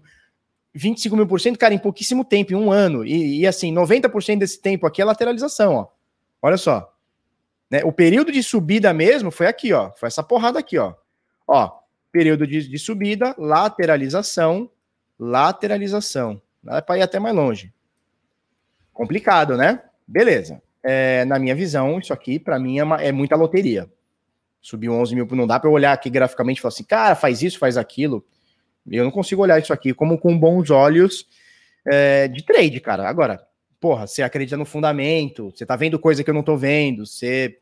25 mil por cento, cara, em pouquíssimo tempo, em um ano. E, e assim, 90% desse tempo aqui é lateralização, ó. Olha só. Né? O período de subida mesmo foi aqui, ó. Foi essa porrada aqui, ó. Ó, período de, de subida, lateralização, lateralização. Dá para ir até mais longe. Complicado, né? Beleza. é, na minha visão, isso aqui, para mim, é, uma, é, muita loteria. Subiu 11 mil, não dá para olhar aqui graficamente e falar assim, cara, faz isso, faz aquilo. Eu não consigo olhar isso aqui como com bons olhos é, de trade, cara. Agora, porra, você acredita no fundamento, você tá vendo coisa que eu não tô vendo, você,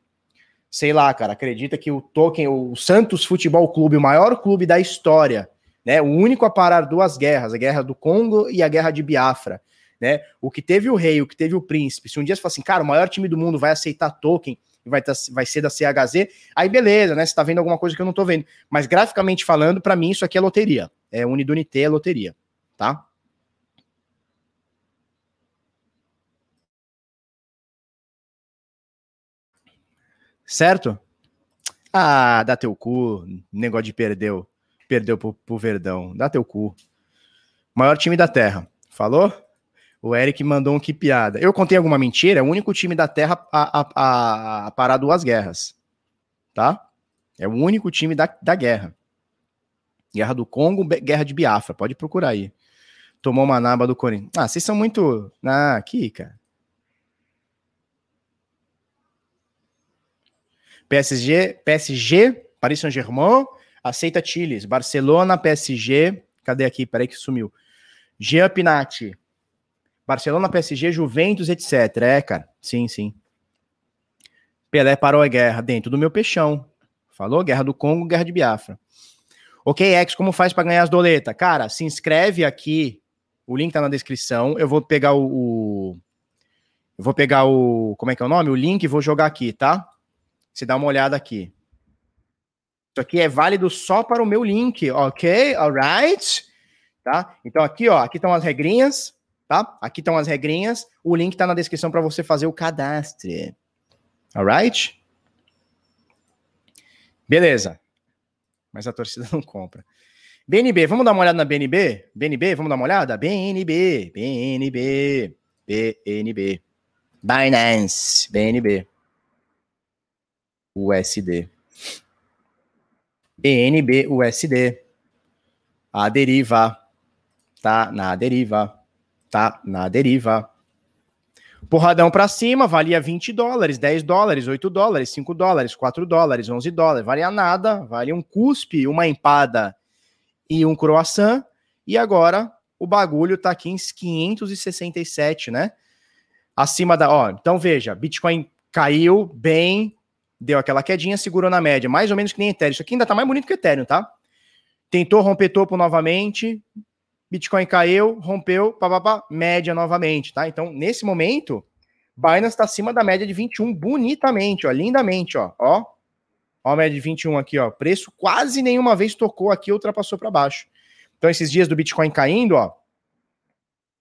sei lá, cara, acredita que o token, o Santos Futebol Clube, o maior clube da história, né, o único a parar duas guerras, a guerra do Congo e a guerra de Biafra, né, o que teve o rei, o que teve o príncipe, se um dia você fala assim, cara, o maior time do mundo vai aceitar token e vai, tá, vai ser da CHZ, aí beleza, né, você tá vendo alguma coisa que eu não tô vendo, mas graficamente falando, para mim isso aqui é loteria, é Unidunité, é loteria, tá? Certo? Ah, dá teu cu. Negócio de perdeu. Perdeu pro, pro Verdão. Dá teu cu. Maior time da Terra. Falou? O Eric mandou um que piada. Eu contei alguma mentira? É o único time da Terra a, a, a, a parar duas guerras. Tá? É o único time da, da guerra. Guerra do Congo, Guerra de Biafra. Pode procurar aí. Tomou uma naba do Corinthians. Ah, vocês são muito. Ah, aqui, cara. PSG, PSG, Paris Saint-Germain, aceita Chiles. Barcelona, PSG, cadê aqui? Peraí que sumiu. Jean Pinatti. Barcelona, PSG, Juventus, etc. É, cara. Sim, sim. Pelé parou a guerra dentro do meu peixão. Falou? Guerra do Congo, guerra de Biafra. Ok, X, como faz para ganhar as doletas? Cara, se inscreve aqui. O link tá na descrição. Eu vou pegar o, o. Eu vou pegar o. Como é que é o nome? O link e vou jogar aqui, tá? Você dá uma olhada aqui. Isso aqui é válido só para o meu link, ok? Alright? Tá? Então aqui, ó, aqui estão as regrinhas, tá? Aqui estão as regrinhas. O link está na descrição para você fazer o cadastro. Alright? Beleza. Mas a torcida não compra. BNB, vamos dar uma olhada na BNB? BNB, vamos dar uma olhada? BNB, BNB, BNB. Binance, BNB. USD. BNB USD. A deriva. Tá na deriva. Tá na deriva. Porradão para cima, valia 20 dólares, 10 dólares, 8 dólares, 5 dólares, 4 dólares, 11 dólares. Valia nada, valia um cuspe, uma empada e um croissant. E agora o bagulho tá aqui em 567, né? Acima da. Ó, então veja, Bitcoin caiu bem, deu aquela quedinha, segurou na média, mais ou menos que nem Ethereum. Isso aqui ainda tá mais bonito que Ethereum, tá? Tentou romper topo novamente, Bitcoin caiu, rompeu, papapá, média novamente, tá? Então, nesse momento, Binance está acima da média de 21 bonitamente, ó, lindamente, ó, ó. Ó a média de 21 aqui, ó. Preço quase nenhuma vez tocou aqui, ultrapassou para baixo. Então, esses dias do Bitcoin caindo, ó,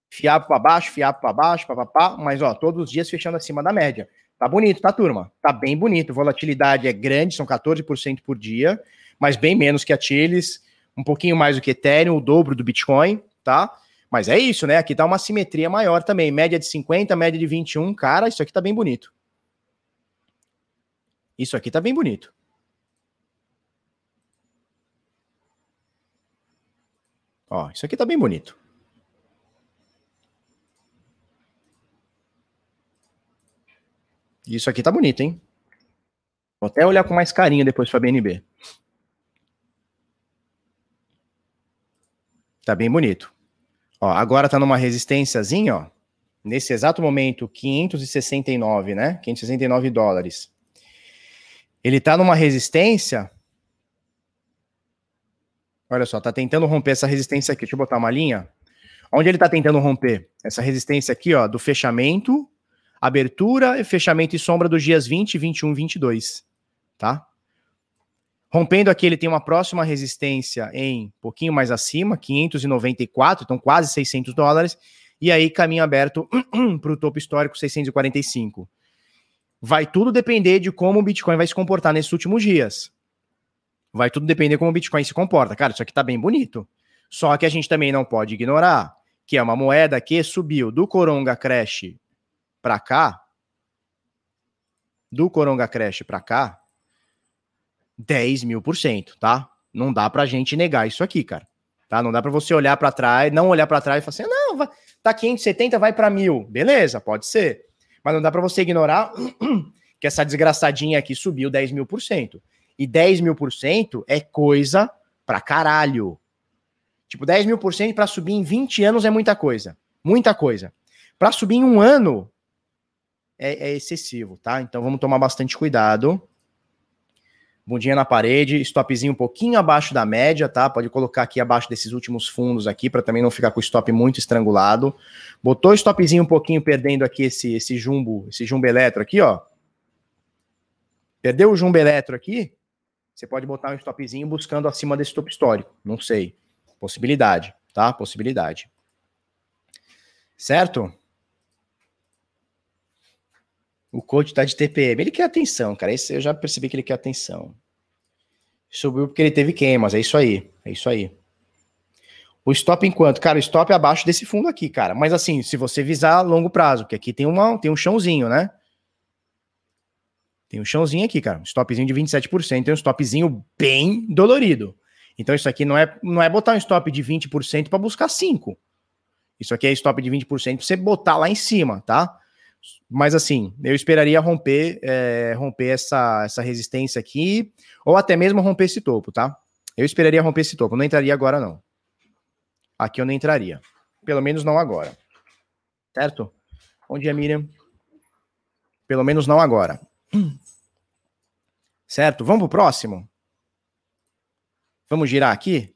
fiapo para baixo, fiapo para baixo, papapá, mas ó, todos os dias fechando acima da média. Tá bonito, tá, turma? Tá bem bonito. Volatilidade é grande, são 14% por dia, mas bem menos que a Chiles, um pouquinho mais do que Ethereum, o dobro do Bitcoin, tá? Mas é isso, né? Aqui tá uma simetria maior também. Média de 50, média de 21. Cara, isso aqui tá bem bonito. Isso aqui tá bem bonito. Ó, isso aqui tá bem bonito. Isso aqui tá bonito, hein? Vou até olhar com mais carinho depois para BNB. Tá bem bonito. Ó, agora tá numa resistênciazinha, ó. Nesse exato momento, 569, né? 569 dólares. Ele tá numa resistência. Olha só, tá tentando romper essa resistência aqui. Deixa eu botar uma linha. Onde ele tá tentando romper? Essa resistência aqui, ó, do fechamento abertura, fechamento e sombra dos dias 20, 21 e 22, tá? Rompendo aqui, ele tem uma próxima resistência em pouquinho mais acima, 594, então quase 600 dólares, e aí caminho aberto para o topo histórico 645. Vai tudo depender de como o Bitcoin vai se comportar nesses últimos dias. Vai tudo depender como o Bitcoin se comporta. Cara, isso aqui tá bem bonito. Só que a gente também não pode ignorar que é uma moeda que subiu do Coronga Crash para cá, do Coronga Crash para cá, 10 mil por cento, tá? Não dá pra gente negar isso aqui, cara. Tá? Não dá para você olhar para trás, não olhar para trás e falar assim, não, vai, tá 570, vai para mil. Beleza, pode ser. Mas não dá para você ignorar que essa desgraçadinha aqui subiu 10 mil por cento. E 10 mil por cento é coisa pra caralho. Tipo, 10 mil por cento para subir em 20 anos é muita coisa. Muita coisa. Para subir em um ano é, é excessivo, tá? Então vamos tomar bastante cuidado bundinha na parede, stopzinho um pouquinho abaixo da média, tá? Pode colocar aqui abaixo desses últimos fundos aqui para também não ficar com o stop muito estrangulado. Botou stopzinho um pouquinho perdendo aqui esse esse jumbo, esse jumbo eletro aqui, ó. Perdeu o jumbo eletro aqui? Você pode botar um stopzinho buscando acima desse stop histórico. Não sei. Possibilidade, tá? Possibilidade. Certo? O coach tá de TPM. Ele quer atenção, cara. Esse eu já percebi que ele quer atenção. Subiu porque ele teve queimas. É isso aí. É isso aí. O stop enquanto? Cara, o stop é abaixo desse fundo aqui, cara. Mas assim, se você visar longo prazo, porque aqui tem, uma, tem um chãozinho, né? Tem um chãozinho aqui, cara. Um stopzinho de 27%. Tem um stopzinho bem dolorido. Então isso aqui não é, não é botar um stop de 20% para buscar 5%. Isso aqui é stop de 20% para você botar lá em cima, tá? Mas assim, eu esperaria romper, é, romper essa, essa resistência aqui, ou até mesmo romper esse topo, tá? Eu esperaria romper esse topo, não entraria agora não. Aqui eu não entraria. Pelo menos não agora. Certo? Bom dia, Miriam. Pelo menos não agora. Certo? Vamos pro próximo? Vamos girar aqui?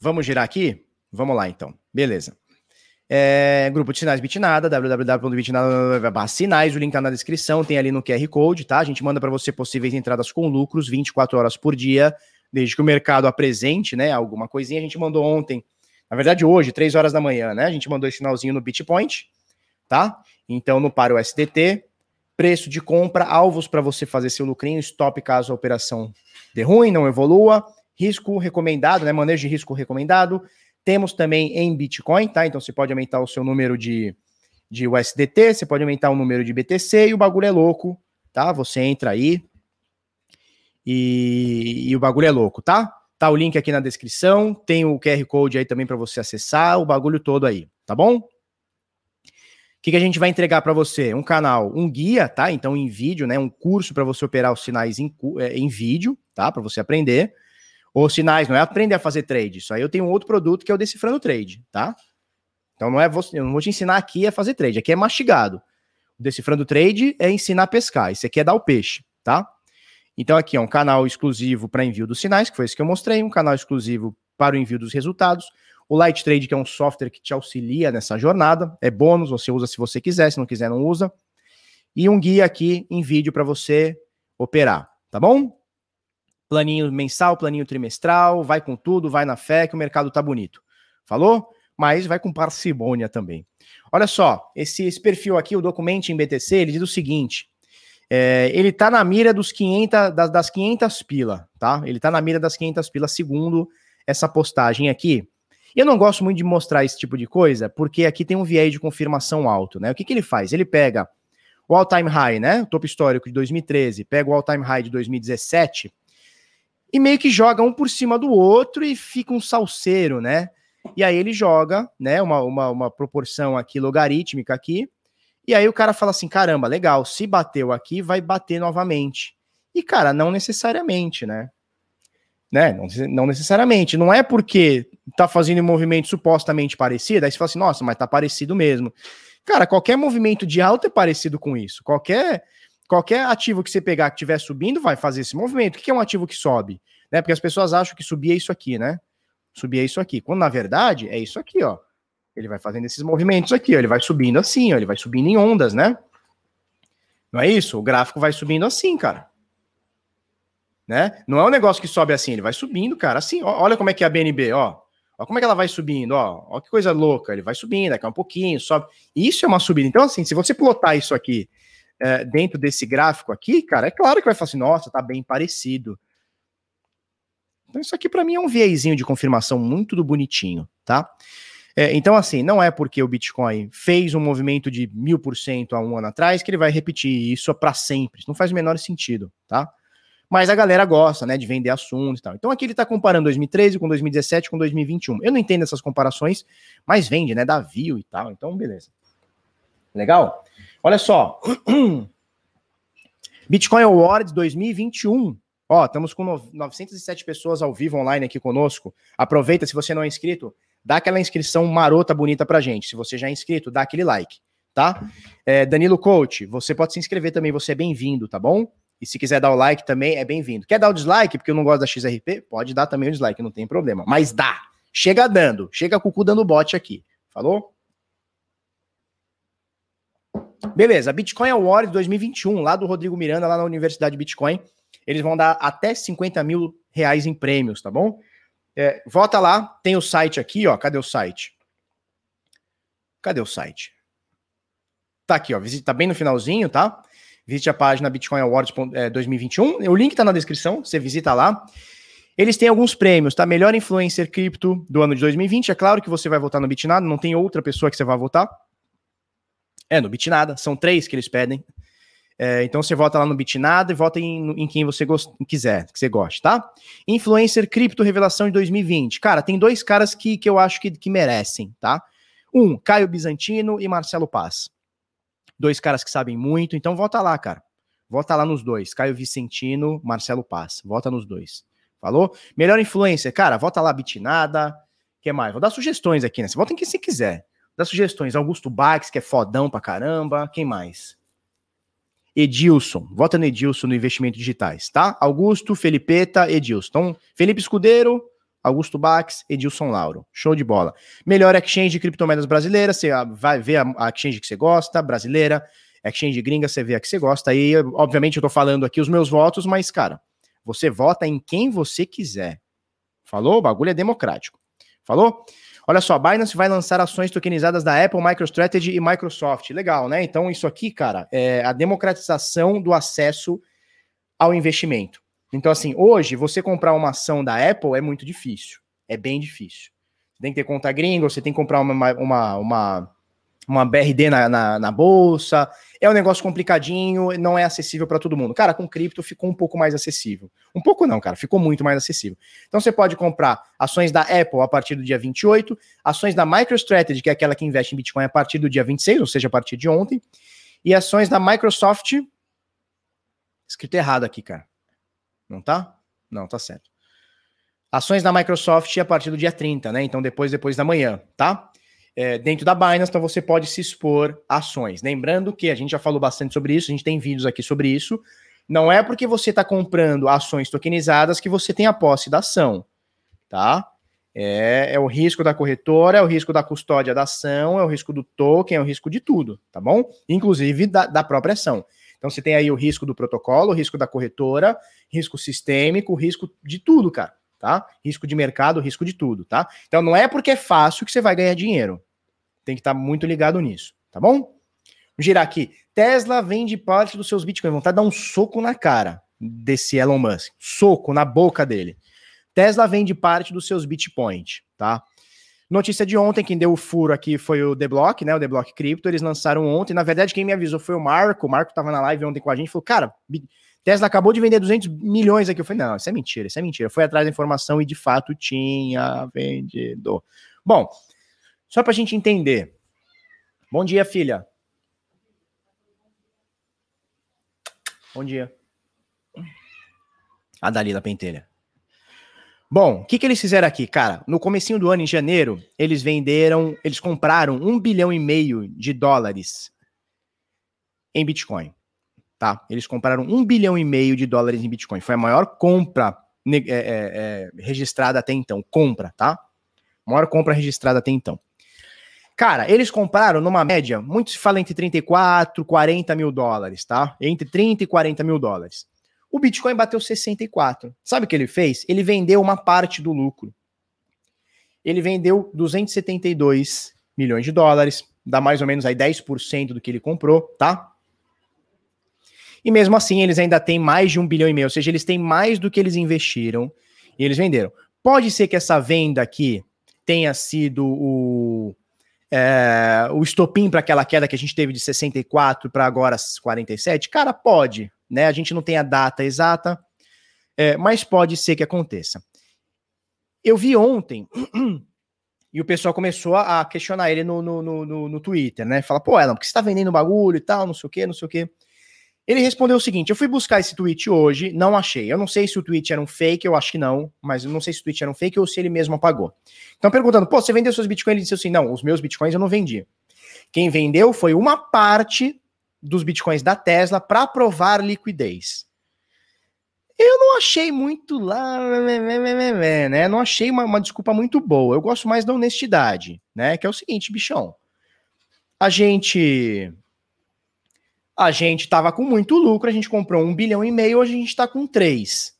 Vamos girar aqui? Vamos lá, então. Beleza. É, grupo de sinais Bitnada, www.bitnada sinais, o link tá na descrição, tem ali no QR Code, tá? A gente manda para você possíveis entradas com lucros 24 horas por dia, desde que o mercado apresente, né, alguma coisinha. A gente mandou ontem, na verdade hoje, 3 horas da manhã, né? A gente mandou esse sinalzinho no Bitpoint, tá? Então no paro SDT, preço de compra, alvos para você fazer seu lucrinho, stop caso a operação dê ruim, não evolua, risco recomendado, né? Manejo de risco recomendado, temos também em Bitcoin, tá? Então você pode aumentar o seu número de, de USDT, você pode aumentar o número de BTC e o bagulho é louco, tá? Você entra aí e, e o bagulho é louco, tá? Tá o link aqui na descrição, tem o QR Code aí também para você acessar, o bagulho todo aí, tá bom? O que, que a gente vai entregar para você? Um canal, um guia, tá? Então, em vídeo, né? Um curso para você operar os sinais em, é, em vídeo, tá? Para você aprender. Ou sinais, não é aprender a fazer trade. Isso aí eu tenho um outro produto que é o Decifrando Trade, tá? Então não é você, eu não vou te ensinar aqui a fazer trade, aqui é mastigado. O Decifrando Trade é ensinar a pescar, esse aqui é dar o peixe, tá? Então aqui é um canal exclusivo para envio dos sinais, que foi esse que eu mostrei, um canal exclusivo para o envio dos resultados. O Light Trade, que é um software que te auxilia nessa jornada, é bônus, você usa se você quiser, se não quiser não usa. E um guia aqui em vídeo para você operar, tá bom? Planinho mensal, planinho trimestral, vai com tudo, vai na fé que o mercado tá bonito. Falou? Mas vai com parcimônia também. Olha só, esse, esse perfil aqui, o documento em BTC, ele diz o seguinte: é, ele tá na mira dos 500, das, das 500 pila, tá? Ele tá na mira das 500 pila, segundo essa postagem aqui. Eu não gosto muito de mostrar esse tipo de coisa, porque aqui tem um viés de confirmação alto, né? O que, que ele faz? Ele pega o all-time high, né? O topo histórico de 2013, pega o all-time high de 2017 e meio que joga um por cima do outro e fica um salseiro, né? E aí ele joga, né, uma, uma, uma proporção aqui logarítmica aqui, e aí o cara fala assim, caramba, legal, se bateu aqui, vai bater novamente. E, cara, não necessariamente, né? Né? Não, não necessariamente. Não é porque tá fazendo um movimento supostamente parecido, aí você fala assim, nossa, mas tá parecido mesmo. Cara, qualquer movimento de alta é parecido com isso. Qualquer qualquer ativo que você pegar que estiver subindo vai fazer esse movimento. O que é um ativo que sobe? Né? Porque as pessoas acham que subir é isso aqui, né? Subir é isso aqui. Quando na verdade é isso aqui, ó. Ele vai fazendo esses movimentos aqui, ó. Ele vai subindo assim, ó. Ele vai subindo em ondas, né? Não é isso? O gráfico vai subindo assim, cara. Né? Não é um negócio que sobe assim, ele vai subindo, cara. Assim, ó, olha como é que é a BNB, ó. Ó como é que ela vai subindo, ó. Ó que coisa louca. Ele vai subindo, daqui a um pouquinho, sobe. Isso é uma subida. Então, assim, se você plotar isso aqui é, dentro desse gráfico aqui, cara, é claro que vai falar assim, nossa, tá bem parecido. Então isso aqui para mim é um viezinho de confirmação muito do bonitinho, tá? É, então assim, não é porque o Bitcoin fez um movimento de mil por cento há um ano atrás que ele vai repetir isso para sempre. Isso não faz o menor sentido, tá? Mas a galera gosta, né, de vender assuntos e tal. Então aqui ele tá comparando 2013 com 2017 com 2021. Eu não entendo essas comparações, mas vende, né, dá view e tal. Então, beleza. Legal? Olha só. Bitcoin Awards 2021. Ó, estamos com 907 pessoas ao vivo online aqui conosco. Aproveita, se você não é inscrito, dá aquela inscrição marota bonita pra gente. Se você já é inscrito, dá aquele like, tá? É, Danilo Coach, você pode se inscrever também, você é bem-vindo, tá bom? E se quiser dar o like também, é bem-vindo. Quer dar o dislike porque eu não gosto da XRP? Pode dar também o dislike, não tem problema. Mas dá. Chega dando. Chega com o cu dando bote aqui. Falou? Beleza, Bitcoin Award 2021, lá do Rodrigo Miranda, lá na Universidade Bitcoin. Eles vão dar até 50 mil reais em prêmios, tá bom? É, volta lá, tem o site aqui, ó. Cadê o site? Cadê o site? Tá aqui, ó. Visita, tá bem no finalzinho, tá? Visite a página Bitcoin Awards 2021. É, o link tá na descrição, você visita lá. Eles têm alguns prêmios, tá? Melhor influencer cripto do ano de 2020. É claro que você vai votar no Bitnado, não tem outra pessoa que você vai votar. É, no Bitnada. São três que eles pedem. É, então você vota lá no Bitnada e vota em, em quem você gost, quiser, que você goste, tá? Influencer Cripto Revelação de 2020. Cara, tem dois caras que, que eu acho que, que merecem, tá? Um, Caio Bizantino e Marcelo Paz. Dois caras que sabem muito, então vota lá, cara. Vota lá nos dois. Caio Vicentino, Marcelo Paz. Vota nos dois. Falou? Melhor influencer, cara, vota lá Bitnada. que mais? Vou dar sugestões aqui, né? Você vota em quem você quiser. Dá sugestões. Augusto Bax, que é fodão pra caramba. Quem mais? Edilson. Vota no Edilson no investimento digitais, tá? Augusto, Felipeta, Edilson. Então, Felipe Escudeiro, Augusto Bax, Edilson Lauro. Show de bola. Melhor exchange de criptomoedas brasileira, você vai ver a, exchange que você gosta, brasileira, exchange gringa, você vê a que você gosta. Aí, obviamente, eu tô falando aqui os meus votos, mas, cara, você vota em quem você quiser. Falou? O bagulho é democrático. Falou? Olha só, Binance vai lançar ações tokenizadas da Apple, MicroStrategy e Microsoft. Legal, né? Então, isso aqui, cara, é a democratização do acesso ao investimento. Então, assim, hoje, você comprar uma ação da Apple é muito difícil. É bem difícil. Você tem que ter conta gringa, você tem que comprar uma, uma, uma, uma BRD na, na, na bolsa, é um negócio complicadinho, não é acessível para todo mundo. Cara, com cripto ficou um pouco mais acessível. Um pouco não, cara, ficou muito mais acessível. Então você pode comprar ações da Apple a partir do dia 28, ações da MicroStrategy, que é aquela que investe em Bitcoin a partir do dia 26, ou seja, a partir de ontem, e ações da Microsoft. Escrito errado aqui, cara. Não tá? Não, tá certo. Ações da Microsoft a partir do dia 30, né? Então depois depois da manhã, tá? É, dentro da Binance, então você pode se expor ações. Lembrando que a gente já falou bastante sobre isso, a gente tem vídeos aqui sobre isso. Não é porque você está comprando ações tokenizadas que você tem a posse da ação, tá? É, é, o risco da corretora, é o risco da custódia da ação, é o risco do token, é o risco de tudo, tá bom? Inclusive da, da própria ação. Então você tem aí o risco do protocolo, o risco da corretora, risco sistêmico, risco de tudo, cara, tá? Risco de mercado, risco de tudo, tá? Então não é porque é fácil que você vai ganhar dinheiro. Tem que estar tá muito ligado nisso, tá bom? Vou girar aqui. Tesla vende parte dos seus bitcoins. Vontade de dar um soco na cara desse Elon Musk. Soco na boca dele. Tesla vende parte dos seus bitcoins, tá? Notícia de ontem, quem deu o furo aqui foi o The Block, né? O The Block Crypto. Eles lançaram ontem. Na verdade, quem me avisou foi o Marco. O Marco tava na live ontem com a gente. Falou, cara, Tesla acabou de vender 200 milhões aqui. Eu falei, não, isso é mentira, isso é mentira. Foi atrás da informação e de fato tinha vendido. Bom, só para a gente entender. Bom dia, filha. Bom dia. A Dalila Pentelha. Bom, o que, que eles fizeram aqui, cara? No comecinho do ano, em janeiro, eles venderam, eles compraram um bilhão e meio de dólares em Bitcoin, tá? Eles compraram um bilhão e meio de dólares em Bitcoin. Foi a maior compra é, é, é, registrada até então. Compra, tá? Maior compra registrada até então. Cara, eles compraram numa média, muito se fala entre 34, 40 mil dólares, tá? Entre 30 e 40 mil dólares. O Bitcoin bateu 64. Sabe o que ele fez? Ele vendeu uma parte do lucro. Ele vendeu 272 milhões de dólares, dá mais ou menos aí 10% do que ele comprou, tá? E mesmo assim, eles ainda têm mais de um bilhão e meio, ou seja, eles têm mais do que eles investiram e eles venderam. Pode ser que essa venda aqui tenha sido o, é, o estopim para aquela queda que a gente teve de 64 para agora 47? Cara, pode, né? A gente não tem a data exata, é, mas pode ser que aconteça. Eu vi ontem e o pessoal começou a questionar ele no, no, no, no Twitter, né? Fala, pô, Elon, por que você tá vendendo bagulho e tal, não sei o quê, não sei o quê. Ele respondeu o seguinte: eu fui buscar esse tweet hoje, não achei. Eu não sei se o tweet era um fake, eu acho que não, mas eu não sei se o tweet era um fake ou se ele mesmo apagou. Então, perguntando, pô, você vendeu seus bitcoins? Ele disse assim: não, os meus bitcoins eu não vendi. Quem vendeu foi uma parte dos bitcoins da Tesla para provar liquidez. Eu não achei muito lá, né? Não achei uma, uma desculpa muito boa. Eu gosto mais da honestidade, né? Que é o seguinte, bichão. A gente a gente estava com muito lucro, a gente comprou um bilhão e meio, hoje a gente está com três.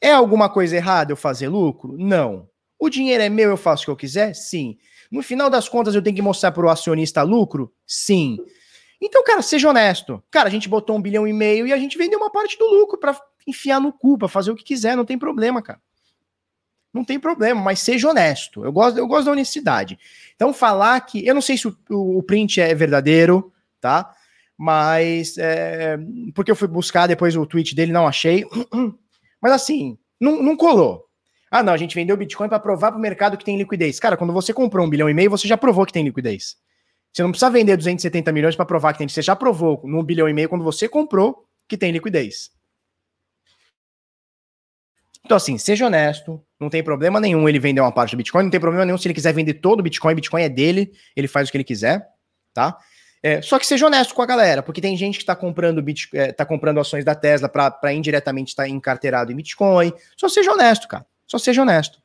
É alguma coisa errada eu fazer lucro? Não. O dinheiro é meu, eu faço o que eu quiser? Sim. No final das contas, eu tenho que mostrar para o acionista lucro? Sim. Então, cara, seja honesto. Cara, a gente botou um bilhão e meio e a gente vendeu uma parte do lucro para enfiar no cu, para fazer o que quiser, não tem problema, cara. Não tem problema, mas seja honesto. Eu gosto, eu gosto da honestidade. Então, falar que. Eu não sei se o, o print é verdadeiro, tá? Mas é, porque eu fui buscar depois o tweet dele, não achei. Mas assim, não, não colou. Ah, não, a gente vendeu Bitcoin para provar para o mercado que tem liquidez. Cara, quando você comprou um bilhão e meio, você já provou que tem liquidez. Você não precisa vender 270 milhões para provar que tem. Você já provou no bilhão e meio quando você comprou que tem liquidez. Então, assim, seja honesto, não tem problema nenhum ele vender uma parte do Bitcoin, não tem problema nenhum se ele quiser vender todo o Bitcoin, Bitcoin é dele, ele faz o que ele quiser, tá? É, só que seja honesto com a galera, porque tem gente que está comprando, é, tá comprando ações da Tesla para indiretamente estar tá encarteirado em Bitcoin. Só seja honesto, cara. Só seja honesto.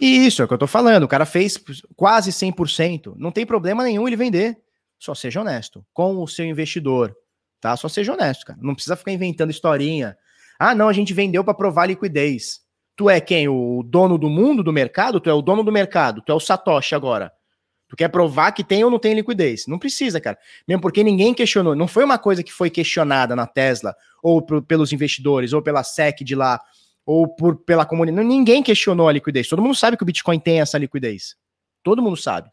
E isso é o que eu tô falando. O cara fez quase 100%. Não tem problema nenhum ele vender. Só seja honesto com o seu investidor, tá? Só seja honesto, cara. Não precisa ficar inventando historinha. Ah, não, a gente vendeu para provar liquidez. Tu é quem? O dono do mundo, do mercado? Tu é o dono do mercado, tu é o Satoshi agora. Tu quer provar que tem ou não tem liquidez? Não precisa, cara. Mesmo porque ninguém questionou. Não foi uma coisa que foi questionada na Tesla, ou pelos investidores, ou pela SEC de lá, ou por, pela comunidade. Ninguém questionou a liquidez. Todo mundo sabe que o Bitcoin tem essa liquidez. Todo mundo sabe.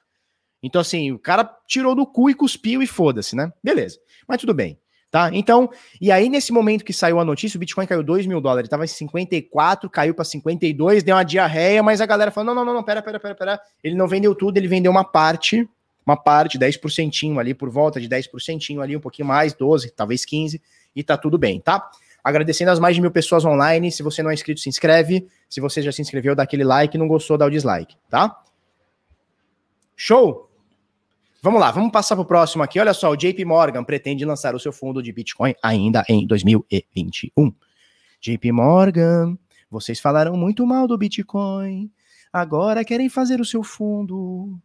Então, assim, o cara tirou do cu e cuspiu e foda-se, né? Beleza. Mas tudo bem. Tá? Então, e aí nesse momento que saiu a notícia, o Bitcoin caiu 2 mil dólares, estava em 54, caiu para 52, deu uma diarreia, mas a galera falou: não, não, não, não, pera, pera, pera, pera. Ele não vendeu tudo, ele vendeu uma parte, uma parte, 10% ali, por volta de 10% ali, um pouquinho mais, 12, talvez 15, e tá tudo bem, tá? Agradecendo as mais de mil pessoas online. Se você não é inscrito, se inscreve. Se você já se inscreveu, dá aquele like. Não gostou, dá o dislike, tá? Show? Vamos lá, vamos passar para o próximo aqui. Olha só, o JP Morgan pretende lançar o seu fundo de Bitcoin ainda em 2021. JP Morgan, vocês falaram muito mal do Bitcoin, agora querem fazer o seu fundo.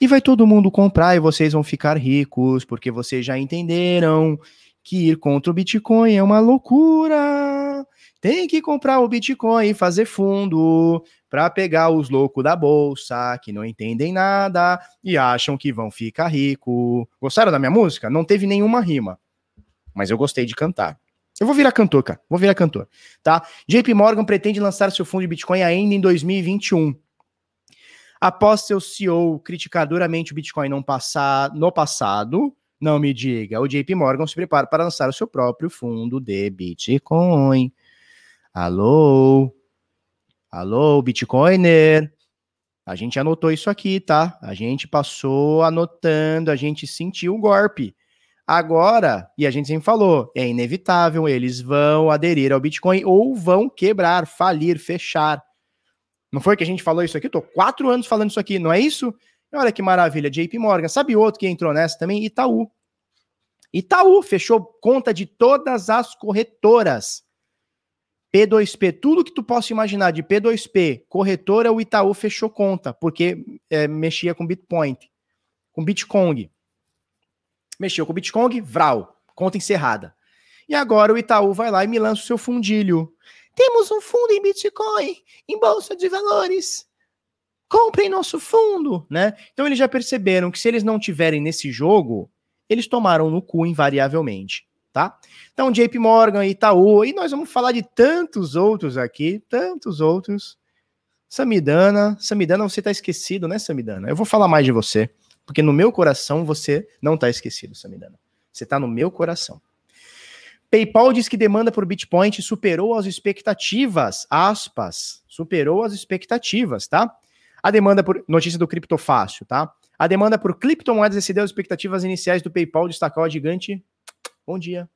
E vai todo mundo comprar e vocês vão ficar ricos, porque vocês já entenderam que ir contra o Bitcoin é uma loucura. Tem que comprar o Bitcoin e fazer fundo para pegar os loucos da bolsa que não entendem nada e acham que vão ficar rico. Gostaram da minha música? Não teve nenhuma rima, mas eu gostei de cantar. Eu vou virar cantor, cara. Vou virar cantor, tá? JP Morgan pretende lançar seu fundo de Bitcoin ainda em 2021. Após seu CEO criticar duramente o Bitcoin no, passado, não me diga, o JP Morgan se prepara para lançar o seu próprio fundo de Bitcoin. Alô? Alô, Bitcoiner? A gente anotou isso aqui, tá? A gente passou anotando, a gente sentiu o golpe. Agora, e a gente sempre falou, é inevitável, eles vão aderir ao Bitcoin ou vão quebrar, falir, fechar. Não foi que a gente falou isso aqui? Eu tô quatro anos falando isso aqui, não é isso? Olha que maravilha, JP Morgan. Sabe outro que entrou nessa também? Itaú. Itaú fechou conta de todas as corretoras. P2P, tudo que tu possa imaginar de P2P, corretora, o Itaú fechou conta, porque é, mexia com Bitcoin, com Bitcoin. Mexeu com Bitcoin, Vral, conta encerrada. E agora o Itaú vai lá e me lança o seu fundilho. Temos um fundo em Bitcoin, em bolsa de valores. Comprem nosso fundo, né? Então eles já perceberam que se eles não tiverem nesse jogo, eles tomaram no cu invariavelmente tá? Então, JP Morgan, Itaú, e nós vamos falar de tantos outros aqui, tantos outros. Samidana, Samidana, você tá esquecido, né, Samidana? Eu vou falar mais de você, Porque no meu coração você não está esquecido, Samidana. Você está no meu coração. PayPal diz que demanda por Bitcoin superou as expectativas, aspas, superou as expectativas, tá? A demanda por notícia do Criptofácil, tá? A demanda por criptomoedas excedeu as expectativas iniciais do PayPal, destacou a gigante. Bom dia.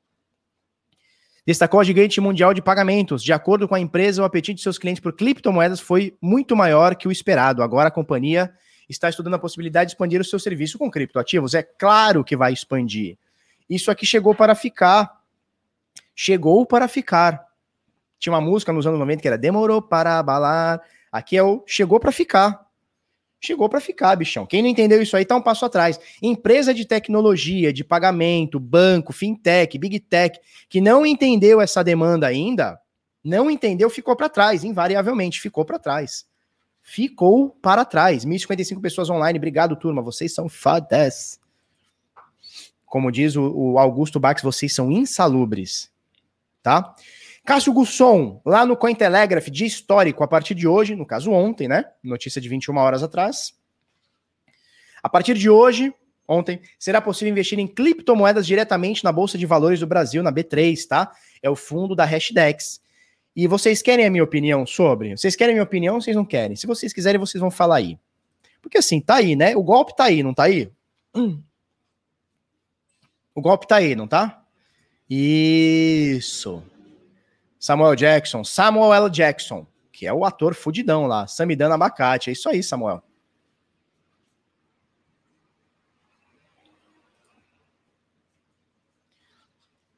Destacou a gigante mundial de pagamentos. De acordo com a empresa, o apetite de seus clientes por criptomoedas foi muito maior que o esperado. Agora a companhia está estudando a possibilidade de expandir o seu serviço com criptoativos. É claro que vai expandir. Isso aqui chegou para ficar chegou para ficar. Tinha uma música nos anos 90 que era Demorou para abalar. Aqui é o chegou para ficar. Chegou para ficar, bichão. Quem não entendeu isso aí tá um passo atrás. Empresa de tecnologia, de pagamento, banco, fintech, big tech, que não entendeu essa demanda ainda, não entendeu, ficou para trás, invariavelmente ficou para trás. Ficou para trás. 1.055 pessoas online. Obrigado, turma. Vocês são fodas. Como diz o, o Augusto Bax, vocês são insalubres tá? Cássio Gusson, lá no Cointelegraph, de histórico, a partir de hoje, no caso ontem, né? Notícia de 21 horas atrás. A partir de hoje, ontem, será possível investir em criptomoedas diretamente na Bolsa de Valores do Brasil, na B3, tá? É o fundo da Hashdex. E vocês querem a minha opinião sobre? Vocês querem a minha opinião vocês não querem? Se vocês quiserem, vocês vão falar aí. Porque assim, tá aí, né? O golpe tá aí, não tá aí? Hum. O golpe tá aí, não tá? Isso. Samuel Jackson. Samuel L. Jackson, que é o ator fudidão lá. Samidana Abacate. É isso aí, Samuel.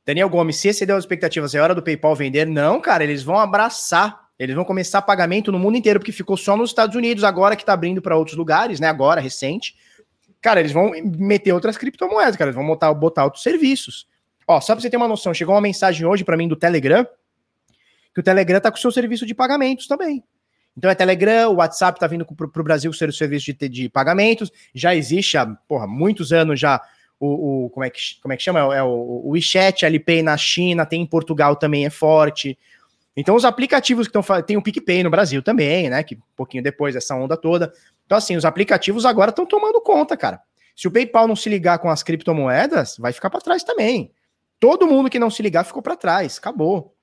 Daniel Gomes, se excedeu as expectativas, é hora do PayPal vender? Não, cara, eles vão abraçar. Eles vão começar pagamento no mundo inteiro, porque ficou só nos Estados Unidos, agora que tá abrindo para outros lugares, né? Agora, recente. Cara, eles vão meter outras criptomoedas, cara. Eles vão botar, botar outros serviços. Ó, só pra você ter uma noção, chegou uma mensagem hoje para mim do Telegram, que o Telegram tá com o seu serviço de pagamentos também. Então é Telegram, o WhatsApp tá vindo pro, pro Brasil ser o serviço de, de pagamentos, já existe há, porra, muitos anos já o, o como, é que, como é que chama? É, é o, o WeChat, Alipay na China, tem em Portugal também é forte. Então os aplicativos que estão tem o PicPay no Brasil também, né, que um pouquinho depois dessa onda toda. Então assim, os aplicativos agora estão tomando conta, cara. Se o PayPal não se ligar com as criptomoedas, vai ficar para trás também. Todo mundo que não se ligar ficou para trás, acabou.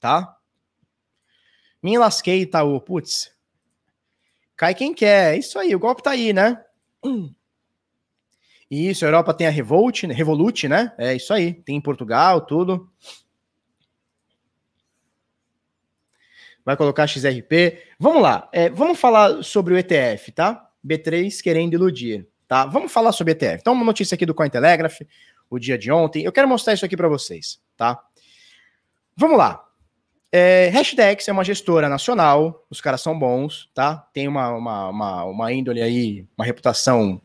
Tá? Me lasquei, Itaú. Putz. Cai quem quer. Isso aí, o golpe tá aí, né? Isso, a Europa tem a Revolt, né? Revolut, né? É isso aí. Tem em Portugal, tudo. Vai colocar XRP. Vamos lá. É, vamos falar sobre o ETF, tá? B3 querendo iludir, tá? Vamos falar sobre ETF. Então, uma notícia aqui do Cointelegraph o dia de ontem. Eu quero mostrar isso aqui para vocês, tá? Vamos lá. É, Hashdex é uma gestora nacional, os caras são bons, tá? Tem uma, uma, uma, uma índole aí, uma reputação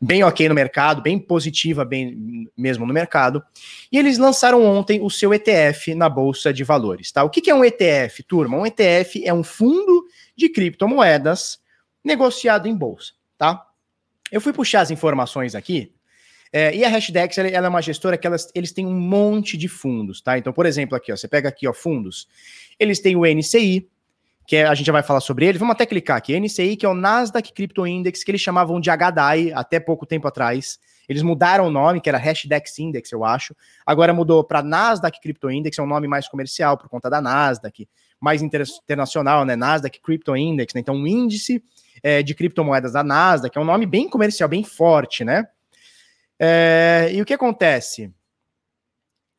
bem ok no mercado, bem positiva, bem mesmo no mercado. E eles lançaram ontem o seu ETF na Bolsa de Valores, tá? O que, que é um ETF, turma? Um ETF é um fundo de criptomoedas negociado em bolsa, tá? Eu fui puxar as informações aqui é, e a Hashdex, ela, ela, é uma gestora que elas, eles têm um monte de fundos, tá? Então, por exemplo, aqui, ó, você pega aqui, ó, fundos. Eles têm o NCI, que é, a gente já vai falar sobre ele. Vamos até clicar aqui. NCI, que é o Nasdaq Crypto Index, que eles chamavam de HDAI até pouco tempo atrás. Eles mudaram o nome, que era Hashdex Index, eu acho. Agora mudou para Nasdaq Crypto Index, é um nome mais comercial por conta da Nasdaq, mais internacional, né? Nasdaq Crypto Index, né? Então, um índice é, de criptomoedas da Nasdaq, é um nome bem comercial, bem forte, né? É, e o que acontece?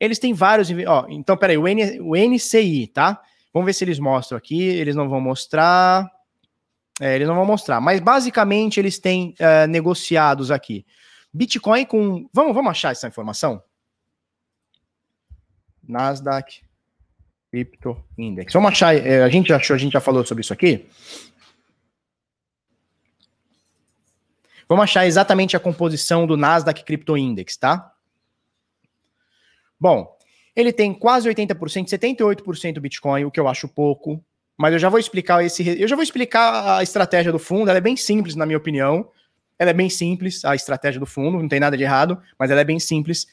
Eles têm vários. Ó, então, peraí, o, N, o NCI, tá? Vamos ver se eles mostram aqui. Eles não vão mostrar. É, eles não vão mostrar. Mas basicamente eles têm uh, negociados aqui. Bitcoin com. Vamos, vamos achar essa informação? Nasdaq Crypto Index. Vamos achar. É, a gente achou, a gente já falou sobre isso aqui. Vamos achar exatamente a composição do Nasdaq Crypto Index, tá? Bom, ele tem quase 80%, 78% Bitcoin, o que eu acho pouco, mas eu já vou explicar esse, eu já vou explicar a estratégia do fundo, ela é bem simples na minha opinião. Ela é bem simples, a estratégia do fundo, não tem nada de errado, mas ela é bem simples.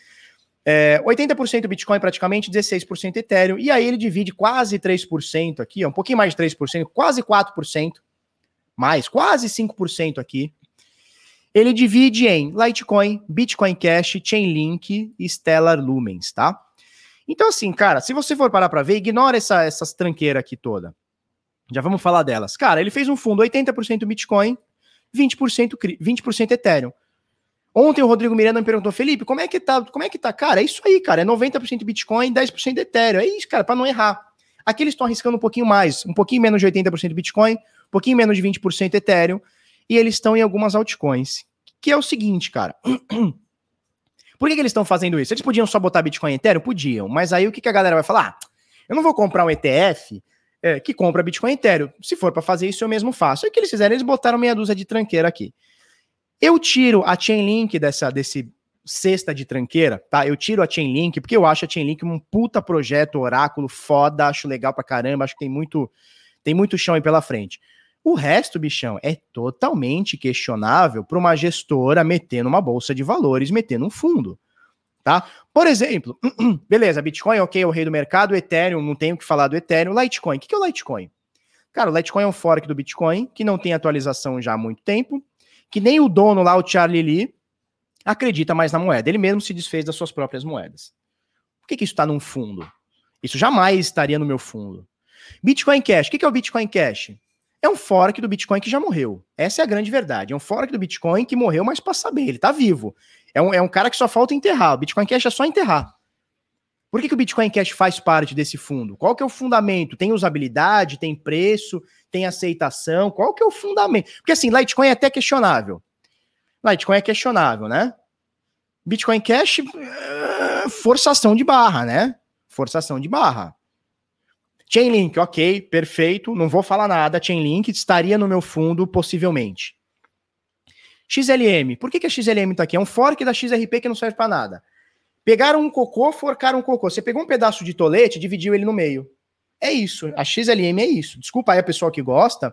É, 80% Bitcoin praticamente, 16% Ethereum, e aí ele divide quase 3% aqui, um pouquinho mais de 3%, quase 4%, mais, quase 5% aqui, Ele divide em Litecoin, Bitcoin Cash, Chainlink e Stellar Lumens, tá? Então, assim, cara, se você for parar para ver, ignora essa, essas tranqueiras aqui toda. Já vamos falar delas. Cara, ele fez um fundo 80% Bitcoin, 20%, 20% Ethereum. Ontem o Rodrigo Miranda me perguntou, Felipe, como é que tá? Como é que tá? Cara, é isso aí, cara. É 90% Bitcoin, 10% Ethereum. É isso, cara, para não errar. Aqui eles estão arriscando um pouquinho mais, um pouquinho menos de 80% Bitcoin, um pouquinho menos de 20% Ethereum, e eles estão em algumas altcoins. Que é o seguinte, cara. Por que, que eles estão fazendo isso? Eles podiam só botar Bitcoin e Ethereum? Podiam, mas aí o que, que a galera vai falar? Ah, eu não vou comprar um ETF é, que compra Bitcoin e Ethereum. Se for para fazer isso, eu mesmo faço. E o que eles fizeram? Eles botaram meia dúzia de tranqueira aqui. Eu tiro a Chainlink dessa, desse cesta de tranqueira, tá? Eu tiro a Chainlink porque eu acho a Chainlink um puta projeto, oráculo, foda, acho legal pra caramba, acho que tem muito, tem muito chão aí pela frente. O resto, bichão, é totalmente questionável para uma gestora meter numa bolsa de valores, meter num fundo, tá? Por exemplo, beleza, Bitcoin, ok, é o rei do mercado, Ethereum, não tenho que falar do Ethereum, Litecoin, o que é o Litecoin? Cara, o Litecoin é um fork do Bitcoin, que não tem atualização já há muito tempo, que nem o dono lá, o Charlie Lee, acredita mais na moeda. Ele mesmo se desfez das suas próprias moedas. Por que, que isso está num fundo? Isso jamais estaria no meu fundo. Bitcoin Cash. O que, que é o Bitcoin Cash? É um fork do Bitcoin que já morreu. Essa é a grande verdade. É um fork do Bitcoin que morreu, mas para saber, ele está vivo. É um, é um cara que só falta enterrar. O Bitcoin Cash é só enterrar. Por que, que o Bitcoin Cash faz parte desse fundo? Qual que é o fundamento? Tem usabilidade, tem preço, tem aceitação? Qual que é o fundamento? Porque assim, Litecoin é até questionável. Litecoin é questionável, né? Bitcoin Cash, eh, forçação de barra, né? Forçação de barra. Chainlink, ok, perfeito, não vou falar nada. Chainlink estaria no meu fundo, possivelmente. XLM, por que, que a XLM tá aqui? É um fork da XRP que não serve para nada. Pegaram um cocô, forcaram um cocô. Você pegou um pedaço de tolete, dividiu ele no meio. É isso. A XLM é isso. Desculpa aí a pessoa que gosta.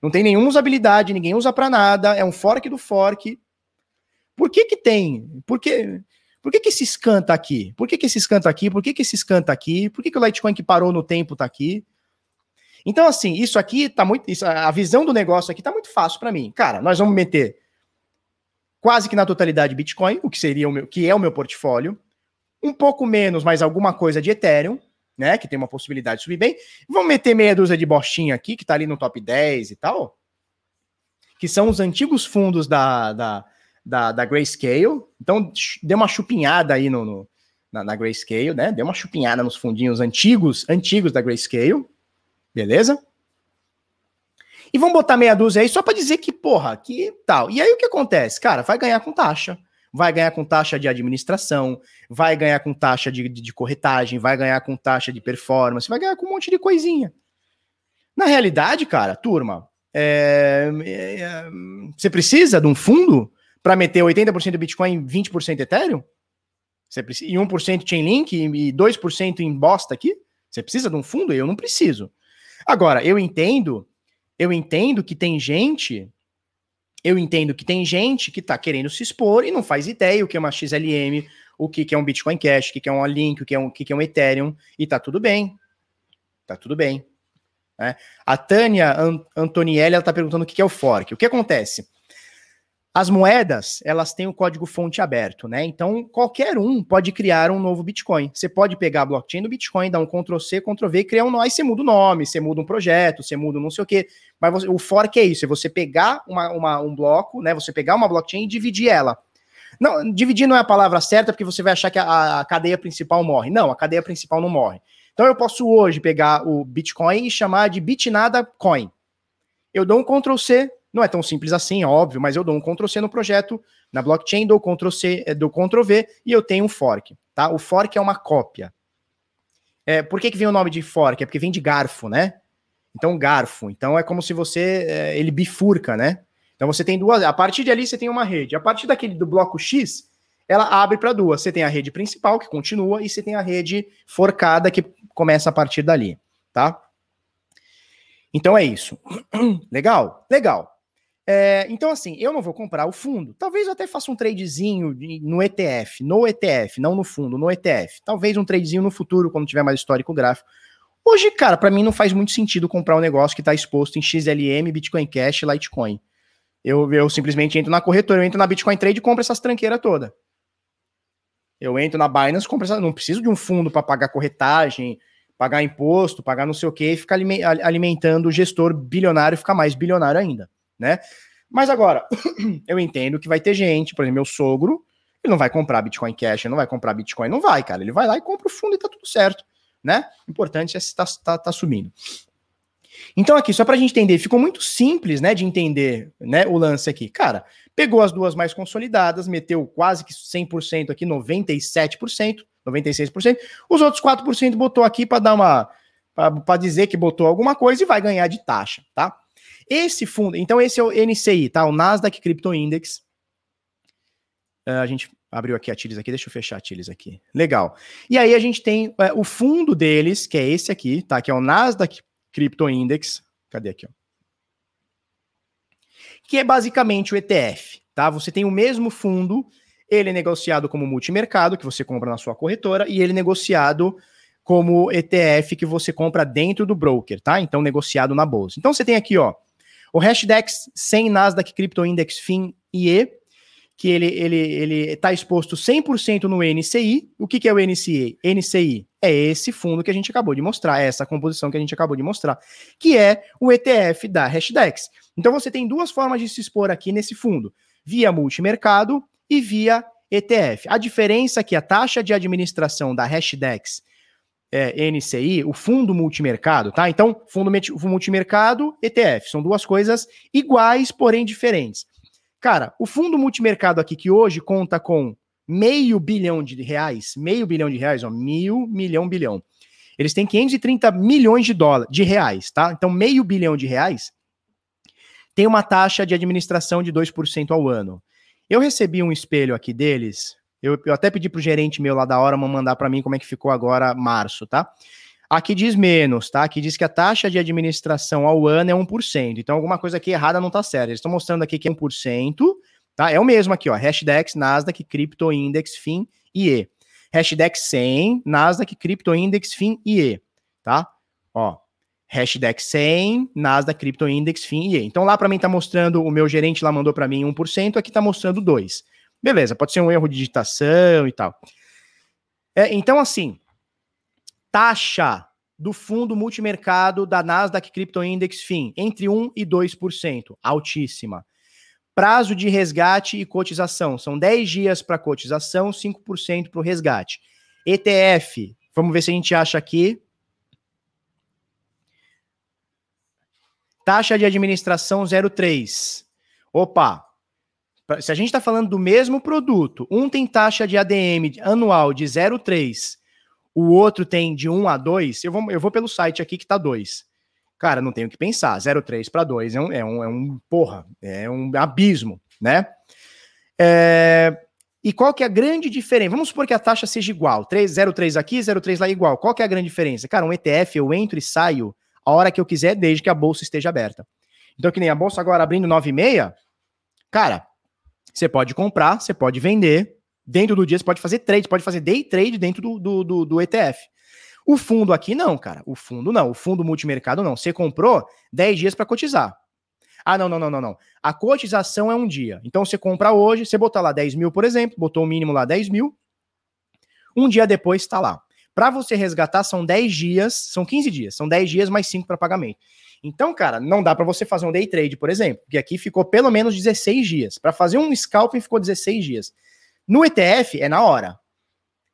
Não tem nenhuma usabilidade, ninguém usa para nada. É um fork do fork. Por que que tem? Por que, por que, que esse scan aqui? Por que, que esse scan aqui? Por que, que esse scan aqui? Por que, que o Litecoin que parou no tempo tá aqui? Então, assim, isso aqui tá muito. Isso, a visão do negócio aqui tá muito fácil para mim. Cara, nós vamos meter quase que na totalidade Bitcoin, o que seria o meu, que é o meu portfólio um pouco menos, mas alguma coisa de Ethereum, né? Que tem uma possibilidade de subir bem. Vamos meter meia dúzia de bostinha aqui, que tá ali no top 10 e tal. Que são os antigos fundos da, da, da, da Grayscale. Então, deu uma chupinhada aí no, no na, na Grayscale, né? Deu uma chupinhada nos fundinhos antigos, antigos da Grayscale. Beleza? E vamos botar meia dúzia aí só para dizer que, porra, que tal. E aí o que acontece? Cara, vai ganhar com taxa vai ganhar com taxa de administração, vai ganhar com taxa de, de, de, corretagem, vai ganhar com taxa de performance, vai ganhar com um monte de coisinha. Na realidade, cara, turma, é, é, é você precisa de um fundo para meter 80% do Bitcoin e 20% Ethereum? Você precisa, e 1% Chainlink e 2% em bosta aqui? Você precisa de um fundo? Eu não preciso. Agora, eu entendo, eu entendo que tem gente eu entendo que tem gente que está querendo se expor e não faz ideia o que é uma XLM, o que, é um Bitcoin Cash, o que, é um Link, o que é um, o que, é um Ethereum, e tá tudo bem. Tá tudo bem. Né? A Tânia Antonielli ela tá perguntando o que, é o fork. O que acontece? As moedas, elas têm o código fonte aberto, né? Então, qualquer um pode criar um novo Bitcoin. Você pode pegar a blockchain do Bitcoin, dar um Ctrl-C, Ctrl-V e criar um nó. Aí você muda o nome, você muda um projeto, você muda não sei o quê. Mas você, o fork é isso, é você pegar uma, uma, um bloco, né? Você pegar uma blockchain e dividir ela. Não, dividir não é a palavra certa, porque você vai achar que a, a cadeia principal morre. Não, a cadeia principal não morre. Então eu posso hoje pegar o Bitcoin e chamar de Bitnada Coin. Eu dou um Ctrl-C, não é tão simples assim, óbvio, mas eu dou um Ctrl+C no projeto, na blockchain, dou Ctrl+C, eh, dou Ctrl+V e eu tenho um fork, tá? O fork é uma cópia. É, por que, que vem o nome de fork? É porque vem de garfo, né? Então, garfo. Então, é como se você, é, ele bifurca, né? Então, você tem duas, a partir de ali você tem uma rede. A partir daquele do bloco X, ela abre para duas. Você tem a rede principal, que continua, e você tem a rede forcada, que começa a partir dali, tá? Então é isso. Legal? Legal. É, então, assim, eu não vou comprar o fundo. Talvez eu até faça um tradezinho no ETF, no ETF, não no fundo, no ETF. Talvez um tradezinho no futuro, quando tiver mais histórico gráfico. Hoje, cara, para mim não faz muito sentido comprar um negócio que está exposto em XLM, Bitcoin Cash, Litecoin. Eu, eu simplesmente entro na corretora, eu entro na Bitcoin Trade e compro essas tranqueiras todas. Eu entro na Binance, compro essa, não preciso de um fundo para pagar corretagem, pagar imposto, pagar não sei o que, e ficar alimentando o gestor bilionário e ficar mais bilionário ainda, né? Mas agora, eu entendo que vai ter gente, por exemplo, meu sogro, ele não vai comprar Bitcoin Cash, não vai comprar Bitcoin, não vai, cara. Ele vai lá e compra o fundo e tá tudo certo, né? O importante é se tá, tá, tá subindo. Então aqui, só para a gente entender, ficou muito simples, né, de entender, né, o lance aqui. Cara, pegou as duas mais consolidadas, meteu quase que 100% aqui, 97%, 96%. Os outros 4% botou aqui para dar uma para dizer que botou alguma coisa e vai ganhar de taxa, tá? Esse fundo, então esse é o NCI, tá? O Nasdaq Crypto Index. Uh, a gente abriu aqui a Tiles aqui, deixa eu fechar a Tiles aqui. Legal. E aí a gente tem uh, o fundo deles, que é esse aqui, tá? Que é o Nasdaq Crypto Index. Cadê aqui, ó? Que é basicamente o ETF, tá? Você tem o mesmo fundo, ele é negociado como multimercado, que você compra na sua corretora, e ele é negociado como ETF que você compra dentro do broker, tá? Então, negociado na bolsa. Então, você tem aqui, ó, o Hashdex 100 Nasdaq Crypto Index FIN IE, que ele ele ele está exposto 100% no NCI. O que, que é o NCI? NCI é esse fundo que a gente acabou de mostrar, é essa composição que a gente acabou de mostrar, que é o ETF da Hashdex. Então você tem duas formas de se expor aqui nesse fundo, via multimercado e via ETF. A diferença é que a taxa de administração da Hashdex é, NCI, o fundo multimercado, tá? Então, fundo multimercado, ETF, são duas coisas iguais, porém diferentes. Cara, o fundo multimercado aqui, que hoje conta com meio bilhão de reais, meio bilhão de reais, ó, mil, milhão, bilhão. Eles têm 530 milhões de dólares, de reais, tá? Então, meio bilhão de reais tem uma taxa de administração de 2% ao ano. Eu recebi um espelho aqui deles, eu, eu até pedi pro gerente meu lá da hora mandar para mim como é que ficou agora março, tá? Aqui diz menos, tá? Aqui diz que a taxa de administração ao ano é 1%. Então, alguma coisa aqui errada não tá certa. Eles estão mostrando aqui que é 1%, tá? É o mesmo aqui, ó. Hashdex, Nasdaq, Crypto Index, FIM, IE. Hashdex 100, Nasdaq, Crypto Index, FIM, IE, tá? Ó, Hashdex 100, Nasdaq, Crypto Index, FIM, IE. Então, lá para mim tá mostrando, o meu gerente lá mandou para mim 1%, aqui tá mostrando 2%. Beleza, pode ser um erro de digitação e tal. É, então, assim, taxa do fundo multimercado da Nasdaq Crypto Index FIM, entre 1 e 2%, altíssima. Prazo de resgate e cotização, são 10 dias para cotização, 5% para o resgate. ETF, vamos ver se a gente acha aqui. Taxa de administração 0,3. Opa, se a gente está falando do mesmo produto, um tem taxa de ADM anual de 0,3 o outro tem de 1 a 2, eu vou, eu vou pelo site aqui que tá 2. Cara, não tenho que pensar. 0,3 para 2 é um, é, um, é um, porra, é um abismo, né? É, e qual que é a grande diferença? Vamos supor que a taxa seja igual. 0,3 aqui, 0,3 lá igual. Qual que é a grande diferença? Cara, um ETF eu entro e saio a hora que eu quiser, desde que a bolsa esteja aberta. Então, que nem a bolsa agora abrindo 9,6, cara, você pode comprar, você pode vender, Dentro do dia você pode fazer trade, pode fazer day trade dentro do, do, do, do ETF. O fundo aqui não, cara. O fundo não. O fundo multimercado não. Você comprou 10 dias para cotizar. Ah, não, não, não, não, não. A cotização é um dia. Então você compra hoje, você botar lá 10 mil, por exemplo, botou o mínimo lá 10 mil. Um dia depois está lá. Para você resgatar, são 10 dias, são 15 dias, são 10 dias mais 5 para pagamento. Então, cara, não dá para você fazer um day trade, por exemplo, porque aqui ficou pelo menos 16 dias. Para fazer um scalping ficou 16 dias. No ETF é na hora.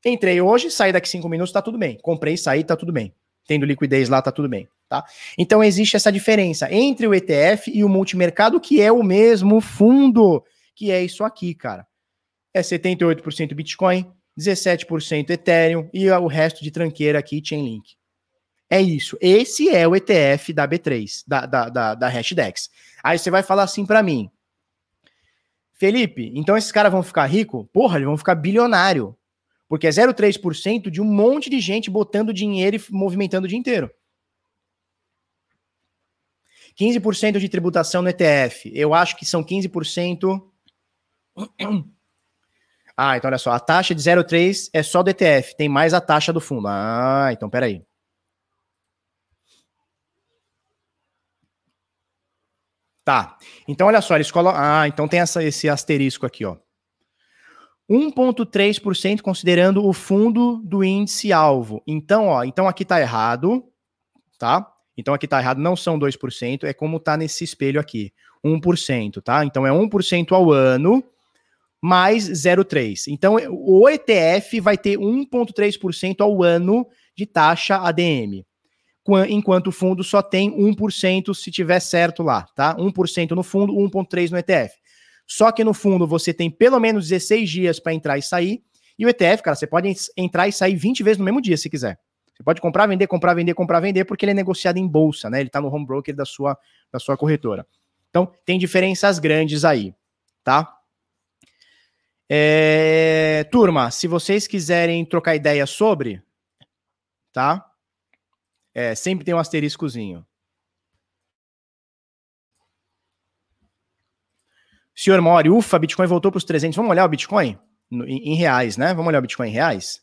Entrei hoje, saí daqui cinco minutos, tá tudo bem. Comprei, saí, tá tudo bem. Tendo liquidez lá, tá tudo bem. Tá? Então existe essa diferença entre o ETF e o multimercado, que é o mesmo fundo, que é isso aqui, cara. É 78% Bitcoin, 17% Ethereum e o resto de tranqueira aqui, Chainlink. É isso. Esse é o ETF da B3, da, da, da, da Hashdex. Aí você vai falar assim para mim, Felipe, então esses caras vão ficar ricos? Porra, eles vão ficar bilionário. Porque é 0,3% de um monte de gente botando dinheiro e movimentando o dia inteiro. 15% de tributação no ETF. Eu acho que são 15%. Ah, então olha só. A taxa de 0,3 é só do ETF. Tem mais a taxa do fundo. Ah, então peraí. Tá. Então, olha só, eles colocam. Ah, então tem essa, esse asterisco aqui, ó. 1,3% considerando o fundo do índice alvo. Então, ó, então aqui tá errado, tá? Então aqui tá errado, não são 2%, é como tá nesse espelho aqui, 1%, tá? Então é 1% ao ano mais 0,3. Então o ETF vai ter 1,3% ao ano de taxa ADM, enquanto o fundo só tem 1% se tiver certo lá, tá? 1% no fundo, 1,3% no ETF. Só que no fundo você tem pelo menos 16 dias para entrar e sair, e o ETF, cara, você pode entrar e sair 20 vezes no mesmo dia se quiser. Você pode comprar, vender, comprar, vender, comprar, vender, porque ele é negociado em bolsa, né? Ele está no home broker da sua, da sua corretora. Então, tem diferenças grandes aí, tá? É, turma, se vocês quiserem trocar ideia sobre, tá? É, sempre tem um asteriscozinho. Senhor Mori, ufa, Bitcoin voltou para os 300. Vamos olhar o Bitcoin no, em, em, reais, né? Vamos olhar o Bitcoin em reais?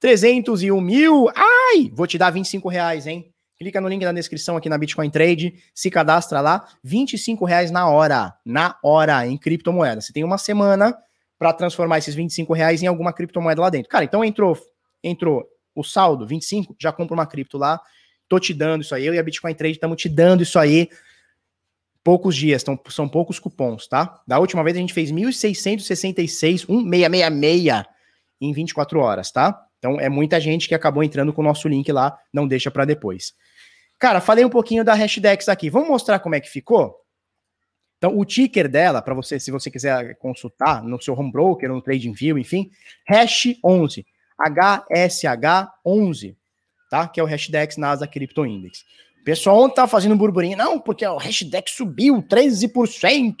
301 mil. Ai, vou te dar 25 reais, hein? Clica no link na descrição aqui na Bitcoin Trade, se cadastra lá, 25 reais na hora, na hora, em criptomoeda. Você tem uma semana para transformar esses 25 reais em alguma criptomoeda lá dentro. Cara, então entrou, entrou o saldo, 25, já compra uma cripto lá, tô te dando isso aí, eu e a Bitcoin Trade estamos te dando isso aí, poucos dias, então são poucos cupons, tá? Da última vez a gente fez 1.666, 1666 em 24 horas, tá? Então é muita gente que acabou entrando com o nosso link lá, não deixa para depois. Cara, falei um pouquinho da Hashdex aqui. Vamos mostrar como é que ficou? Então, o ticker dela, para você, se você quiser consultar no seu home broker no TradingView, enfim, hash 11, HSH11, tá? Que é o Hashdex NASA Crypto Index. O pessoal ontem tá fazendo burburinho, não, porque o Hashdex subiu 13%,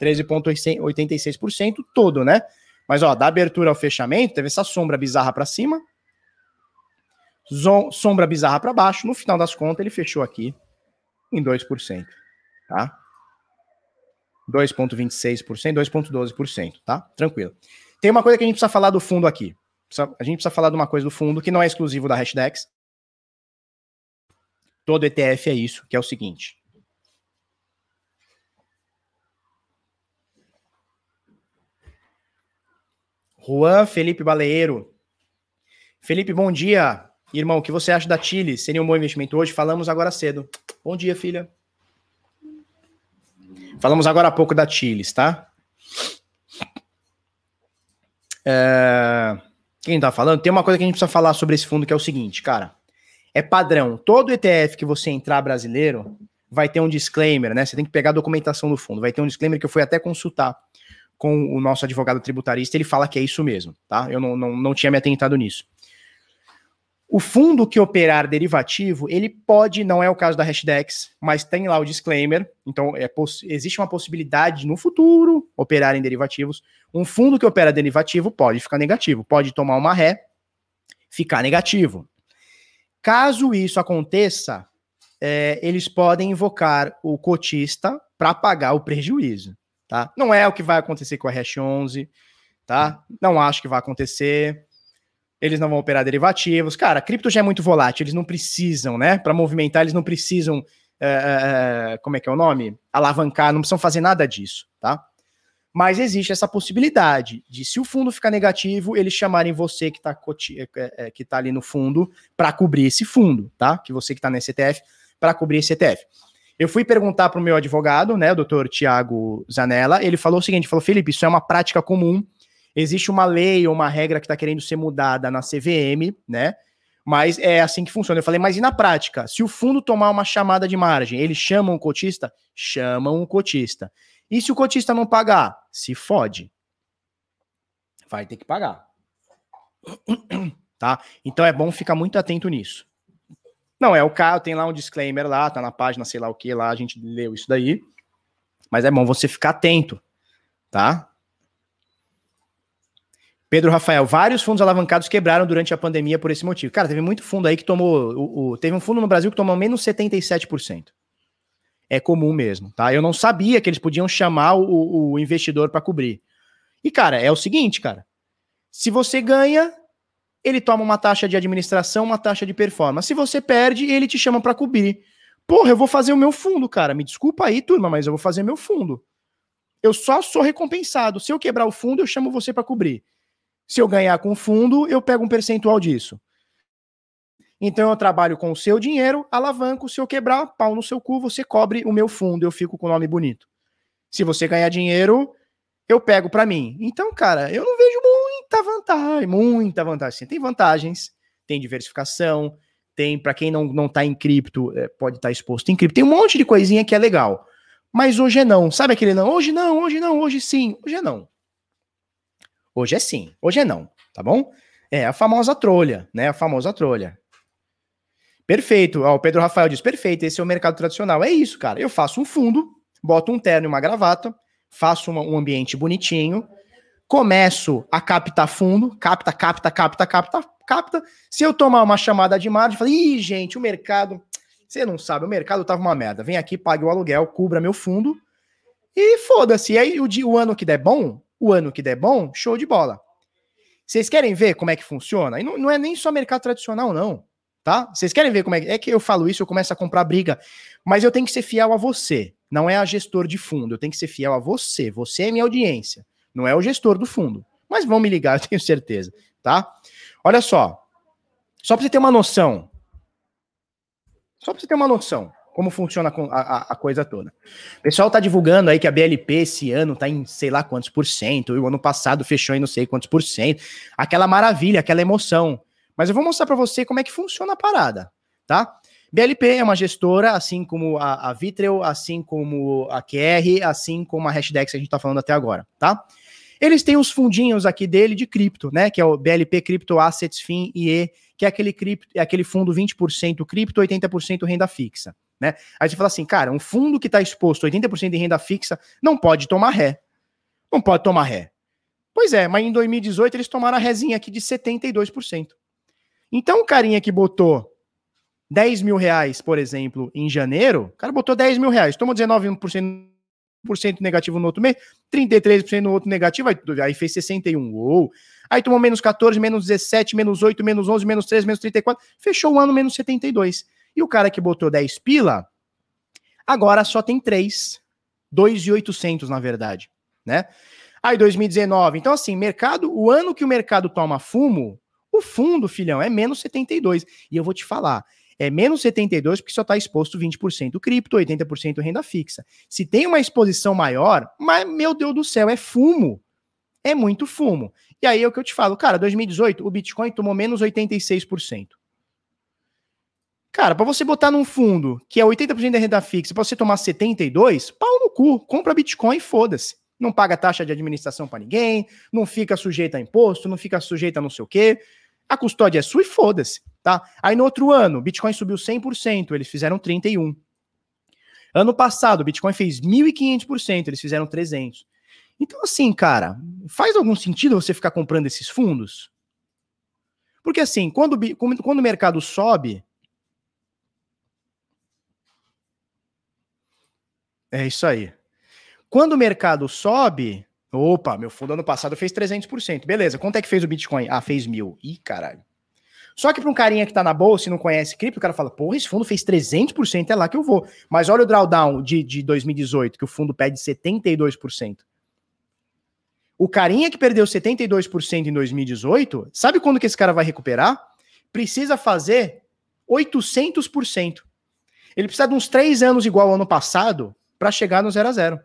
13,86% todo, né? Mas, ó, da abertura ao fechamento, teve essa sombra bizarra para cima, sombra bizarra para baixo. No final das contas, ele fechou aqui em 2%, tá? 2,26%, 2,12%, tá? Tranquilo. Tem uma coisa que a gente precisa falar do fundo aqui. A gente precisa falar de uma coisa do fundo que não é exclusivo da Hashdex. Todo ETF é isso, que é o seguinte. Juan Felipe Baleiro. Felipe, bom dia. Irmão, o que você acha da Chile? Seria um bom investimento hoje? Falamos agora cedo. Bom dia, filha. Falamos agora há pouco da Chiles, tá? É... Quem tá falando? Tem uma coisa que a gente precisa falar sobre esse fundo que é o seguinte, cara. É padrão. Todo ETF que você entrar brasileiro vai ter um disclaimer, né? Você tem que pegar a documentação do fundo. Vai ter um disclaimer que eu fui até consultar com o nosso advogado tributarista, ele fala que é isso mesmo, tá? Eu não, não, não tinha me atentado nisso. O fundo que operar derivativo, ele pode, não é o caso da Hashdex, mas tem lá o disclaimer, então é, existe uma possibilidade no futuro operar em derivativos. Um fundo que opera derivativo pode ficar negativo, pode tomar uma ré, ficar negativo. Caso isso aconteça, é, eles podem invocar o cotista para pagar o prejuízo tá? Não é o que vai acontecer com a Hash 11, tá? Não acho que vai acontecer. Eles não vão operar derivativos. Cara, cripto já é muito volátil, eles não precisam, né? Para movimentar, eles não precisam, é, é, como é que é o nome? Alavancar, não precisam fazer nada disso, tá? Mas existe essa possibilidade de, se o fundo ficar negativo, eles chamarem você que está que tá ali no fundo para cobrir esse fundo, tá? Que você que está nesse ETF, para cobrir esse ETF. Eu fui perguntar para o meu advogado, né, o doutor Tiago Zanella, ele falou o seguinte, falou, Felipe, isso é uma prática comum, existe uma lei ou uma regra que está querendo ser mudada na CVM, né, mas é assim que funciona. Eu falei, mas e na prática? Se o fundo tomar uma chamada de margem, eles chamam o cotista? Chamam o cotista. E se o cotista não pagar? Se fode. Vai ter que pagar. Tá? Então é bom ficar muito atento nisso. Não, é o caso, tem lá um disclaimer lá, tá na página, sei lá o que lá, a gente leu isso daí. Mas é bom você ficar atento, tá? Pedro Rafael, vários fundos alavancados quebraram durante a pandemia por esse motivo. Cara, teve muito fundo aí que tomou. O, o, teve um fundo no Brasil que tomou menos 77%. É comum mesmo, tá? Eu não sabia que eles podiam chamar o, o investidor para cobrir. E, cara, é o seguinte, cara. Se você ganha, ele toma uma taxa de administração, uma taxa de performance. Se você perde, ele te chama para cobrir. Porra, eu vou fazer o meu fundo, cara. Me desculpa aí, turma, mas eu vou fazer meu fundo. Eu só sou recompensado. Se eu quebrar o fundo, eu chamo você para cobrir. Se eu ganhar com fundo, eu pego um percentual disso. Então eu trabalho com o seu dinheiro, alavanco. Se eu quebrar, pau no seu cu, você cobre o meu fundo. Eu fico com o nome bonito. Se você ganhar dinheiro, eu pego para mim. Então, cara, eu não vejo muita vantagem, muita vantagem. Tem vantagens, tem diversificação, tem para quem não, não tá em cripto, é, pode estar tá exposto em cripto. Tem um monte de coisinha que é legal. Mas hoje é não. Sabe aquele não? Hoje não, hoje não, hoje sim. Hoje é não. Hoje é sim, hoje é não, tá bom? É a famosa trolha, né? A famosa trolha. Perfeito. Ó, o Pedro Rafael diz: perfeito, esse é o mercado tradicional. É isso, cara. Eu faço um fundo, boto um terno e uma gravata, faço uma, um ambiente bonitinho, começo a captar fundo, capta, capta, capta, capta, capta. Se eu tomar uma chamada de margem, falo, ih, gente, o mercado. Você não sabe, o mercado tava uma merda. Vem aqui, pague o aluguel, cubra meu fundo e foda-se. E aí o, o ano que der bom, o ano que der bom, show de bola. Vocês querem ver como é que funciona? E não, não é nem só mercado tradicional, não. Tá? Vocês querem ver como é que. É que eu falo isso, eu começo a comprar briga. Mas eu tenho que ser fiel a você. Não é a gestor de fundo. Eu tenho que ser fiel a você. Você é minha audiência. Não é o gestor do fundo. Mas vão me ligar, eu tenho certeza. Tá? Olha só. Só para você ter uma noção. Só para você ter uma noção como funciona a, a, coisa toda. O pessoal tá divulgando aí que a BLP esse ano tá em sei lá quantos por cento, e o ano passado fechou em não sei quantos por cento. Aquela maravilha, aquela emoção. Mas eu vou mostrar para você como é que funciona a parada, tá? BLP é uma gestora, assim como a, a Vitreo, assim como a QR, assim como a Hashdex que a gente tá falando até agora, tá? Eles têm os fundinhos aqui dele de cripto, né? Que é o BLP Crypto Assets FIM IE, que é aquele, cripto, é aquele fundo 20% cripto, 80% renda fixa, né? Aí você fala assim, cara, um fundo que está exposto 80% em renda fixa não pode tomar ré. Não pode tomar ré. Pois é, mas em 2018 eles tomaram a rézinha aqui de 72%. Então o carinha que botou 10 mil reais, por exemplo, em janeiro, o cara botou 10 mil reais, tomou 19% negativo no outro mês, 33% no outro negativo, aí, aí fez 61. Uou. Aí tomou menos 14, menos 17, menos 8, menos 11, menos 13, menos 34, fechou o ano menos 72. E o cara que botou 10 pila, agora só tem 3. 2,800 na verdade, né? Aí 2019. Então assim, mercado, o ano que o mercado toma fumo, o fundo, filhão, é menos 72. E eu vou te falar, é menos 72 porque só está exposto 20% cripto, 80% renda fixa. Se tem uma exposição maior, mas meu Deus do céu, é fumo. É muito fumo. E aí é o que eu te falo, cara, 2018 o Bitcoin tomou menos 86%. Cara, para você botar num fundo que é 80% da renda fixa, para você tomar 72, pau no cu, compra Bitcoin e foda-se. Não paga taxa de administração para ninguém, não fica sujeito a imposto, não fica sujeito a não sei o quê. A custódia é sua e foda-se, tá? Aí no outro ano, Bitcoin subiu 100%, eles fizeram 31. Ano passado, Bitcoin fez 1.500%, eles fizeram 300. Então assim, cara, faz algum sentido você ficar comprando esses fundos? Porque assim, quando, quando o mercado sobe, É isso aí. Quando o mercado sobe, opa, meu fundo ano passado fez 300%. Beleza, quanto é que fez o Bitcoin? Ah, fez mil. Ih, caralho. Só que para um carinha que tá na bolsa e não conhece cripto, o cara fala, porra, esse fundo fez 300%, é lá que eu vou. Mas olha o drawdown de, de 2018, que o fundo pede 72%. O carinha que perdeu 72% em 2018, sabe quando que esse cara vai recuperar? Precisa fazer 800%. Ele precisa de uns três anos igual ao ano passado para chegar no 0 a 0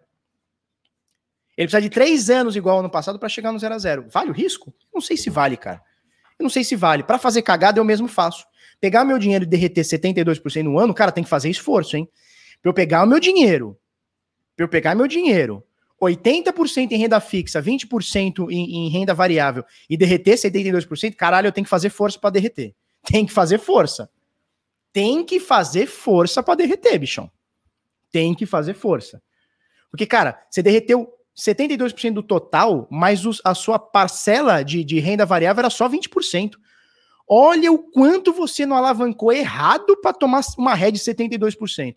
Ele precisa de três anos igual ano passado para chegar no 0 a 0 Vale o risco? Não sei se vale, cara. Eu não sei se vale. Para fazer cagada, eu mesmo faço. Pegar meu dinheiro e derreter 72% no ano, cara, tem que fazer esforço, hein? Para eu pegar o meu dinheiro, para eu pegar meu dinheiro, 80% em renda fixa, 20% em, em renda variável e derreter 72%, caralho, eu tenho que fazer força para derreter. Tem que fazer força. Tem que fazer força para derreter, bichão tem que fazer força. Porque, cara, você derreteu 72% do total, mas os, a sua parcela de, de renda variável era só 20%. Olha o quanto você não alavancou errado para tomar uma ré de 72%.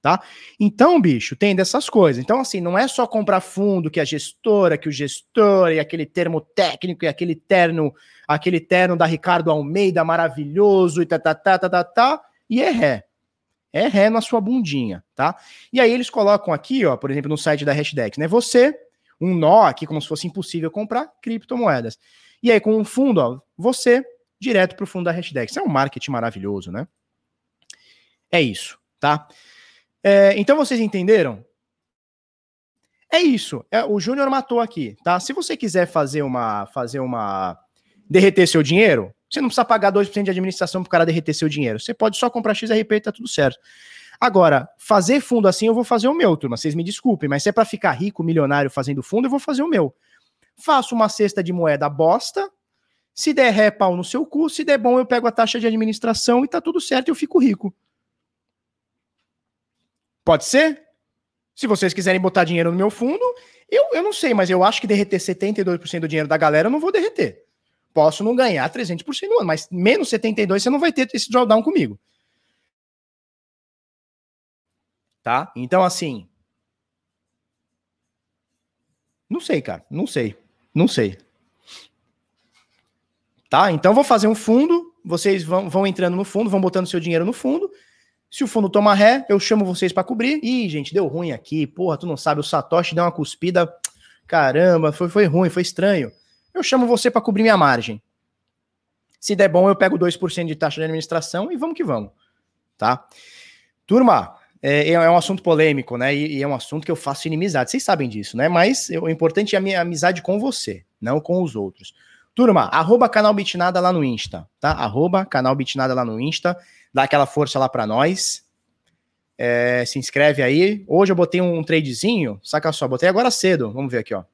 Tá? Então, bicho, tem dessas coisas. Então, assim, não é só comprar fundo que a gestora, que o gestor, e aquele termo técnico, e aquele terno, aquele terno da Ricardo Almeida maravilhoso, e tá, tá, tá, tá, tá, tá, e é ré. É ré na sua bundinha, tá? E aí eles colocam aqui, ó, por exemplo, no site da Hashdex, né? Você, um nó aqui, como se fosse impossível comprar criptomoedas. E aí, com um fundo, ó, você, direto para o fundo da Hashdex. É um marketing maravilhoso, né? É isso, tá? É, então vocês entenderam? É isso. É, o Júnior matou aqui, tá? Se você quiser fazer uma, fazer uma, derreter seu dinheiro, você não precisa pagar 2% de administração para o cara derreter seu dinheiro. Você pode só comprar XRP e tá tudo certo. Agora, fazer fundo assim, eu vou fazer o meu, turma. Vocês me desculpem, mas se é para ficar rico, milionário fazendo fundo, eu vou fazer o meu. Faço uma cesta de moeda bosta. Se der ré, pau no seu cu. Se der bom, eu pego a taxa de administração e tá tudo certo, eu fico rico. Pode ser? Se vocês quiserem botar dinheiro no meu fundo, eu, eu não sei, mas eu acho que derreter 72% do dinheiro da galera eu não vou derreter. Posso não ganhar 300% no ano, mas menos 72 você não vai ter esse drawdown comigo. Tá? Então, assim. Não sei, cara. Não sei. Não sei. Tá? Então, vou fazer um fundo. Vocês vão, vão entrando no fundo, vão botando seu dinheiro no fundo. Se o fundo toma ré, eu chamo vocês para cobrir. Ih, gente, deu ruim aqui. Porra, tu não sabe, o Satoshi deu uma cuspida. Caramba, foi, foi ruim, foi estranho eu chamo você para cobrir minha margem. Se der bom, eu pego 2% de taxa de administração e vamos que vamos. Tá? Turma, é, é um assunto polêmico, né? E, e, é um assunto que eu faço inimizade. Vocês sabem disso, né? Mas o importante é a minha amizade com você, não com os outros. Turma, arroba canal Bitnada lá no Insta, tá? Arroba canal Bitnada lá no Insta. Dá aquela força lá para nós. É, se inscreve aí. Hoje eu botei um tradezinho, saca só, botei agora cedo. Vamos ver aqui, ó.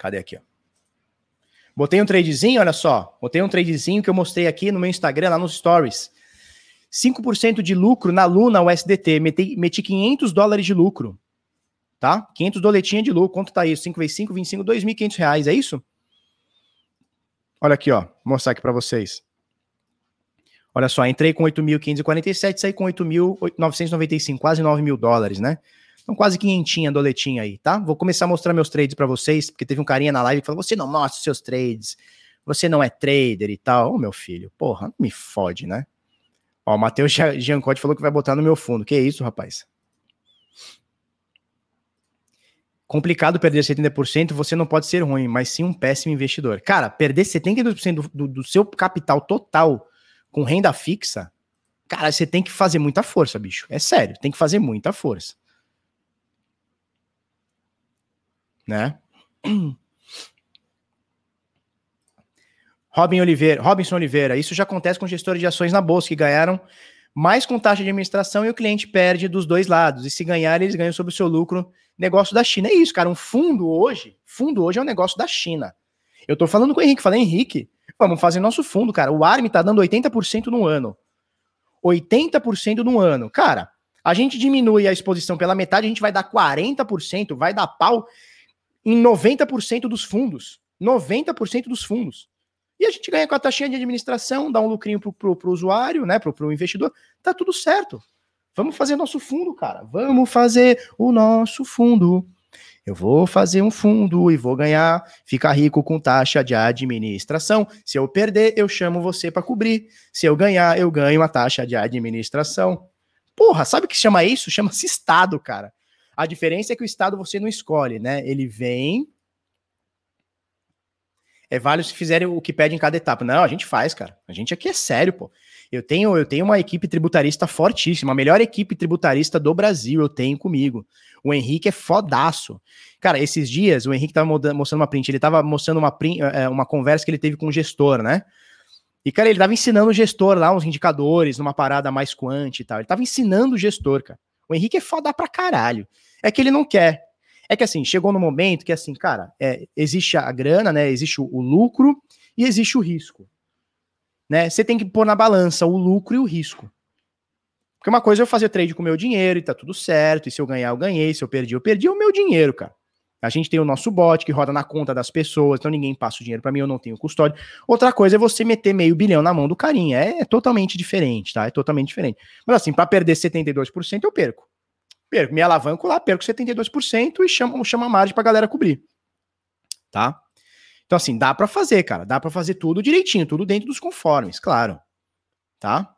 Cadê aqui, ó? Botei um tradezinho, olha só. Botei um tradezinho que eu mostrei aqui no meu Instagram, lá nos stories. 5% de lucro na Luna USDT. Meti, meti 500 dólares de lucro. Tá? 500 doletinha de lucro. Quanto tá isso? 5 vezes 5, 25, 2.500 reais. É isso? Olha aqui, ó. Vou mostrar aqui para vocês. Olha só, entrei com 8.547, saí com 8.995, quase 9 mil dólares, né? Então, quase quinhentinha doletinha aí, tá? Vou começar a mostrar meus trades para vocês, porque teve um carinha na live que falou: você não mostra os seus trades, você não é trader e tal. Ô, meu filho, porra, me fode, né? Ó, o Matheus Giancotti falou que vai botar no meu fundo. Que isso, rapaz? Complicado perder 70%, você não pode ser ruim, mas sim um péssimo investidor. Cara, perder 72% do, do, do seu capital total com renda fixa, cara, você tem que fazer muita força, bicho. É sério, tem que fazer muita força. Né? Robin Oliveira, Robinson Oliveira, isso já acontece com gestores de ações na bolsa que ganharam mais com taxa de administração e o cliente perde dos dois lados. E se ganhar, eles ganham sobre o seu lucro. Negócio da China. É isso, cara. Um fundo hoje, fundo hoje é um negócio da China. Eu tô falando com o Henrique, falei, Henrique, vamos fazer nosso fundo, cara. O ARM tá dando 80% no ano. 80% no ano. Cara, a gente diminui a exposição pela metade, a gente vai dar 40%, vai dar pau em 90% dos fundos. 90% dos fundos. E a gente ganha com a taxinha de administração, dá um lucrinho pro, pro, pro usuário, né? Pro, pro investidor. Tá tudo certo. Vamos fazer nosso fundo, cara. Vamos fazer o nosso fundo. Eu vou fazer um fundo e vou ganhar, ficar rico com taxa de administração. Se eu perder, eu chamo você para cobrir. Se eu ganhar, eu ganho a taxa de administração. Porra, sabe o que chama isso? Chama-se Estado, cara. A diferença é que o Estado você não escolhe, né? Ele vem. É vários que fizerem o que pede em cada etapa. Não, a gente faz, cara. A gente aqui é sério, pô. Eu tenho, eu tenho uma equipe tributarista fortíssima, a melhor equipe tributarista do Brasil eu tenho comigo. O Henrique é fodaço. Cara, esses dias o Henrique tava mostrando uma print, ele tava mostrando uma, print, é, uma conversa que ele teve com o gestor, né? E, cara, ele tava ensinando o gestor lá uns indicadores, numa parada mais quant e tal. Ele tava ensinando o gestor, cara. O Henrique é foda pra caralho. É que ele não quer. É que assim, chegou no momento que assim, cara, é, existe a grana, né? Existe o, o, lucro e existe o risco. Né? Você tem que pôr na balança o lucro e o risco. Porque uma coisa é eu fazer trade com o meu dinheiro e tá tudo certo, e se eu ganhar, eu ganhei, se eu perdi, eu perdi é o meu dinheiro, cara. A gente tem o nosso bot que roda na conta das pessoas, então ninguém passa o dinheiro para mim, eu não tenho custódia. Outra coisa é você meter meio bilhão na mão do carinha. É, é totalmente diferente, tá? É totalmente diferente. Mas assim, para perder 72%, eu perco perco, me alavanco lá, perco 72% e chama, chama a margem pra galera cobrir. Tá? Então, assim, dá para fazer, cara. Dá para fazer tudo direitinho, tudo dentro dos conformes, claro. Tá?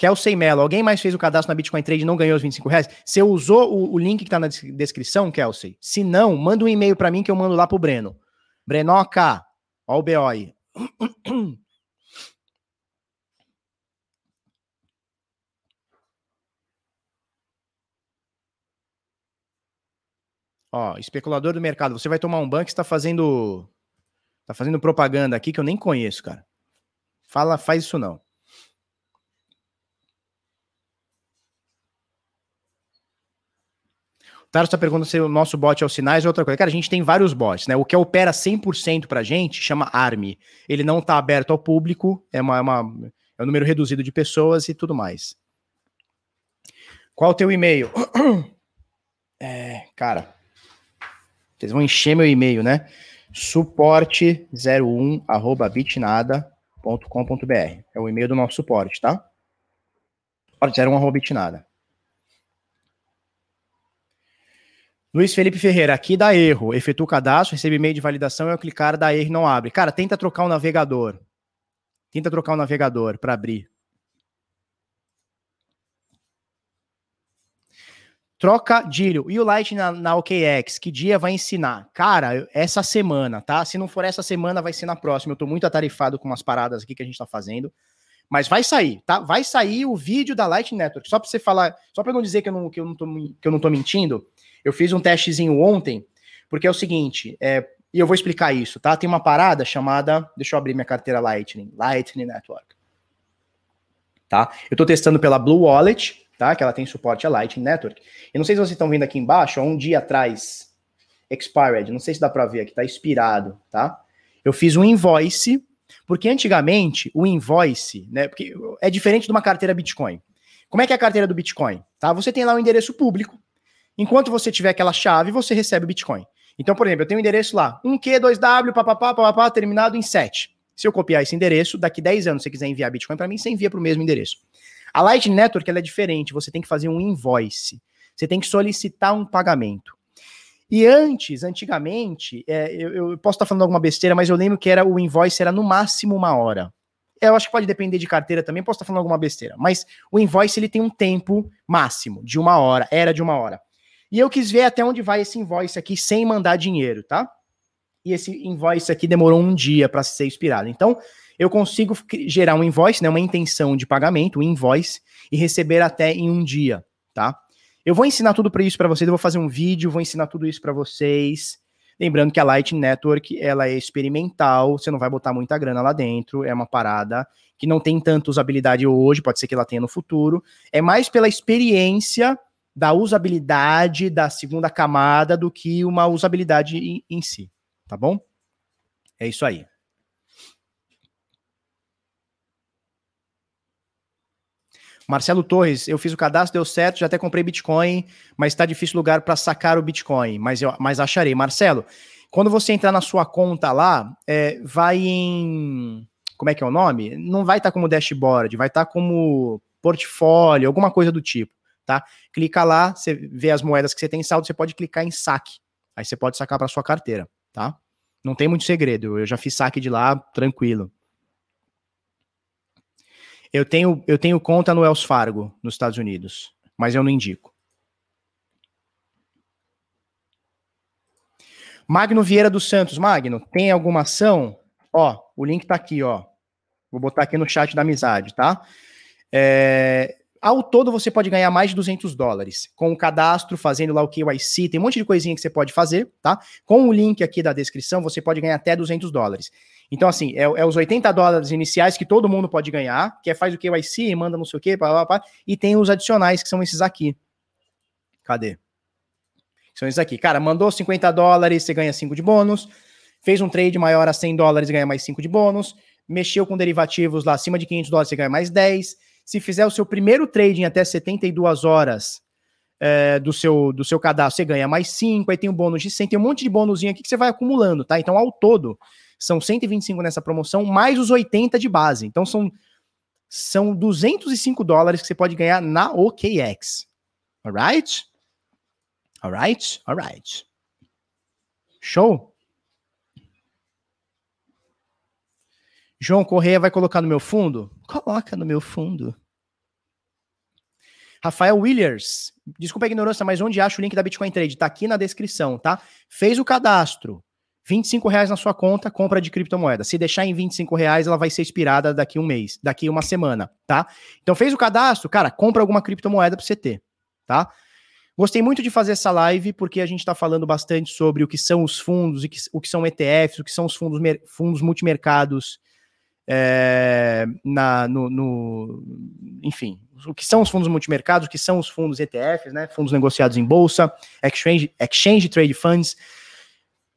Kelsey Mello, alguém mais fez o cadastro na Bitcoin Trade e não ganhou os 25 reais? Você usou o, o link que tá na descrição, Kelsey? Se não, manda um e-mail para mim que eu mando lá pro Breno. Brenoca, ó o BO aí. Ó, especulador do mercado, você vai tomar um banco que está fazendo tá fazendo propaganda aqui que eu nem conheço, cara. Fala, faz isso não. Taro está perguntando se o nosso bot é o Sinais ou outra coisa. Cara, a gente tem vários bots, né? O que opera 100% pra gente chama ARM. Ele não está aberto ao público, é, uma, é uma, é um número reduzido de pessoas e tudo mais. Qual o teu e-mail? É, cara, vocês vão encher meu e-mail, né? suporte01 arroba bitnada.com.br. É o e-mail do nosso suporte, tá? Suporte01 arroba bitnada. Luiz Felipe Ferreira, aqui dá erro. Efetua o cadastro, recebe e-mail de validação, eu clicar, dá erro e não abre. Cara, tenta trocar o navegador. Tenta trocar o navegador para abrir. Troca Dílio. E o Light na, na OKX, que dia vai ensinar? Cara, essa semana, tá? Se não for essa semana, vai ser na próxima. Eu tô muito atarifado com umas paradas aqui que a gente tá fazendo. Mas vai sair, tá? Vai sair o vídeo da Light Network. Só pra você falar, só pra não dizer que eu não, que eu não, tô, que eu não tô mentindo, eu fiz um testezinho ontem, porque é o seguinte, é, e eu vou explicar isso, tá? Tem uma parada chamada, deixa eu abrir minha carteira Lightning, Lightning Network. Tá? Eu tô testando pela Blue Wallet, tá? Que ela tem suporte a Lightning Network. E não sei se vocês estão vendo aqui embaixo, há um dia atrás, expired, não sei se dá para ver aqui, tá expirado, tá? Eu fiz um invoice, porque antigamente o invoice, né, porque é diferente de uma carteira Bitcoin. Como é que é a carteira do Bitcoin? Tá? Você tem lá um endereço público. Enquanto você tiver aquela chave, você recebe o Bitcoin. Então, por exemplo, eu tenho um endereço lá, 1Q2W, papapá, papapá, terminado em 7. Se eu copiar esse endereço, daqui 10 anos, se você quiser enviar Bitcoin para mim, você envia para o mesmo endereço. A Lightning Network ela é diferente, você tem que fazer um invoice, você tem que solicitar um pagamento. E antes, antigamente, é, eu, eu, posso estar falando alguma besteira, mas eu lembro que era o invoice era no máximo uma hora. Eu acho que pode depender de carteira também, posso estar falando alguma besteira, mas o invoice ele tem um tempo máximo de uma hora, era de uma hora. E eu quis ver até onde vai esse invoice aqui sem mandar dinheiro, tá? E esse invoice aqui demorou um dia para ser expirado. Então, eu consigo gerar um invoice, né, uma intenção de pagamento, um invoice, e receber até em um dia, tá? Eu vou ensinar tudo para isso para vocês, eu vou fazer um vídeo, vou ensinar tudo isso para vocês. Lembrando que a Lightning Network, ela é experimental, você não vai botar muita grana lá dentro, é uma parada que não tem tanta usabilidade hoje, pode ser que ela tenha no futuro. É mais pela experiência da usabilidade da segunda camada do que uma usabilidade em, em si, tá bom? É isso aí. Marcelo Torres, eu fiz o cadastro, deu certo, já até comprei Bitcoin, mas está difícil lugar para sacar o Bitcoin, mas eu mas acharei. Marcelo, quando você entrar na sua conta lá, é, vai em. Como é que é o nome? Não vai estar tá como dashboard, vai estar tá como portfólio, alguma coisa do tipo, tá? Clica lá, você vê as moedas que você tem saldo, você pode clicar em saque. Aí você pode sacar para sua carteira, tá? Não tem muito segredo, eu já fiz saque de lá, tranquilo. Eu tenho, eu tenho conta no Wells Fargo, nos Estados Unidos, mas eu não indico. Magno Vieira dos Santos. Magno, tem alguma ação? Ó, o link tá aqui, ó. Vou botar aqui no chat da amizade, tá? É, ao todo, você pode ganhar mais de 200 dólares. Com o cadastro, fazendo lá o KYC, tem um monte de coisinha que você pode fazer, tá? Com o link aqui da descrição, você pode ganhar até 200 dólares. Então, assim, é, é, os 80 dólares iniciais que todo mundo pode ganhar, que é faz o KYC, manda não sei o quê, pá, pá, pá, e tem os adicionais, que são esses aqui. Cadê? São esses aqui. Cara, mandou 50 dólares, você ganha 5 de bônus. Fez um trade maior a 100 dólares, ganha mais 5 de bônus. Mexeu com derivativos lá acima de 500 dólares, você ganha mais 10. Se fizer o seu primeiro trading até 72 horas é, do, seu, do seu cadastro, você ganha mais 5. Aí tem um bônus de 100. Tem um monte de bônusinho aqui que você vai acumulando, tá? Então, ao todo, são 125 nessa promoção, mais os 80 de base. Então são, são 205 dólares que você pode ganhar na OKX. Alright? Alright? Alright. Show? João Correia vai colocar no meu fundo? Coloca no meu fundo. Rafael Williams, desculpa a ignorância, mas onde acha o link da Bitcoin Trade? Tá aqui na descrição, tá? Fez o cadastro, 25 reais na sua conta, compra de criptomoeda. Se deixar em 25 reais, ela vai ser expirada daqui um mês, daqui uma semana, tá? Então fez o cadastro, cara, compra alguma criptomoeda para você ter, tá? Gostei muito de fazer essa live porque a gente está falando bastante sobre o que são os fundos, o que são ETFs, o que são os fundos, fundos multimercados, é, na, no, no, enfim, o que são os fundos multimercados, o que são os fundos ETFs, né, fundos negociados em bolsa, exchange, exchange trade funds,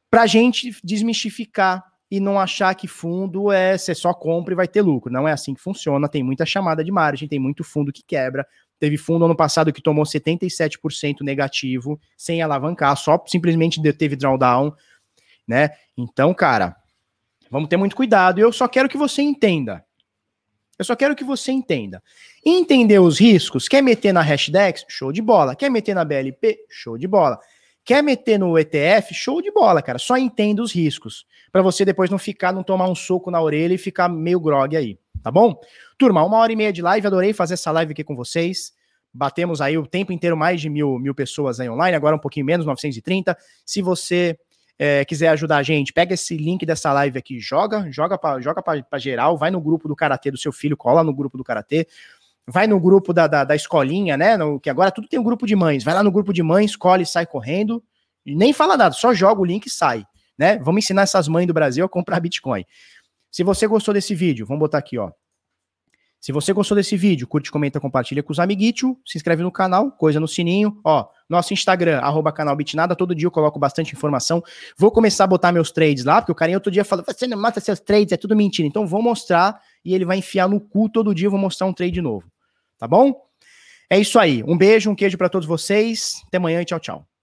para a gente desmistificar e não achar que fundo é você só compra e vai ter lucro. Não é assim que funciona. Tem muita chamada de margem, tem muito fundo que quebra. Teve fundo ano passado que tomou 77% negativo, sem alavancar, só simplesmente teve drawdown, né? Então, cara, vamos ter muito cuidado. Eu só quero que você entenda. Eu só quero que você entenda. Entender os riscos, quer meter na Hashdex? Show de bola. Quer meter na BLP? Show de bola. Quer meter no ETF? Show de bola, cara. Só entenda os riscos. para você depois não ficar, não tomar um soco na orelha e ficar meio grog aí. Tá bom? Turma, uma hora e meia de live. Adorei fazer essa live aqui com vocês. Batemos aí o tempo inteiro mais de mil, mil pessoas aí online, agora um pouquinho menos, 930. Se você é, quiser ajudar a gente, pega esse link dessa live aqui, joga, joga para joga pra, geral, vai no grupo do Karatê do seu filho, cola no grupo do Karatê vai no grupo da, da, da escolinha, né? No, que agora tudo tem um grupo de mães. Vai lá no grupo de mães, escolhe e sai correndo. E nem fala nada, só joga o link e sai. Né? Vamos ensinar essas mães do Brasil a comprar Bitcoin. Se você gostou desse vídeo, vamos botar aqui, ó. Se você gostou desse vídeo, curte, comenta, compartilha com os amiguitos, se inscreve no canal, coisa no sininho, ó, nosso Instagram, arroba canal Bitnada, todo dia eu coloco bastante informação. Vou começar a botar meus trades lá, porque o carinha outro dia falou, você não mata seus trades, é tudo mentira. Então vou mostrar e ele vai enfiar no cu todo dia, eu vou mostrar um trade novo tá bom? É isso aí. Um beijo, um queijo para todos vocês. Até amanhã e tchau, tchau.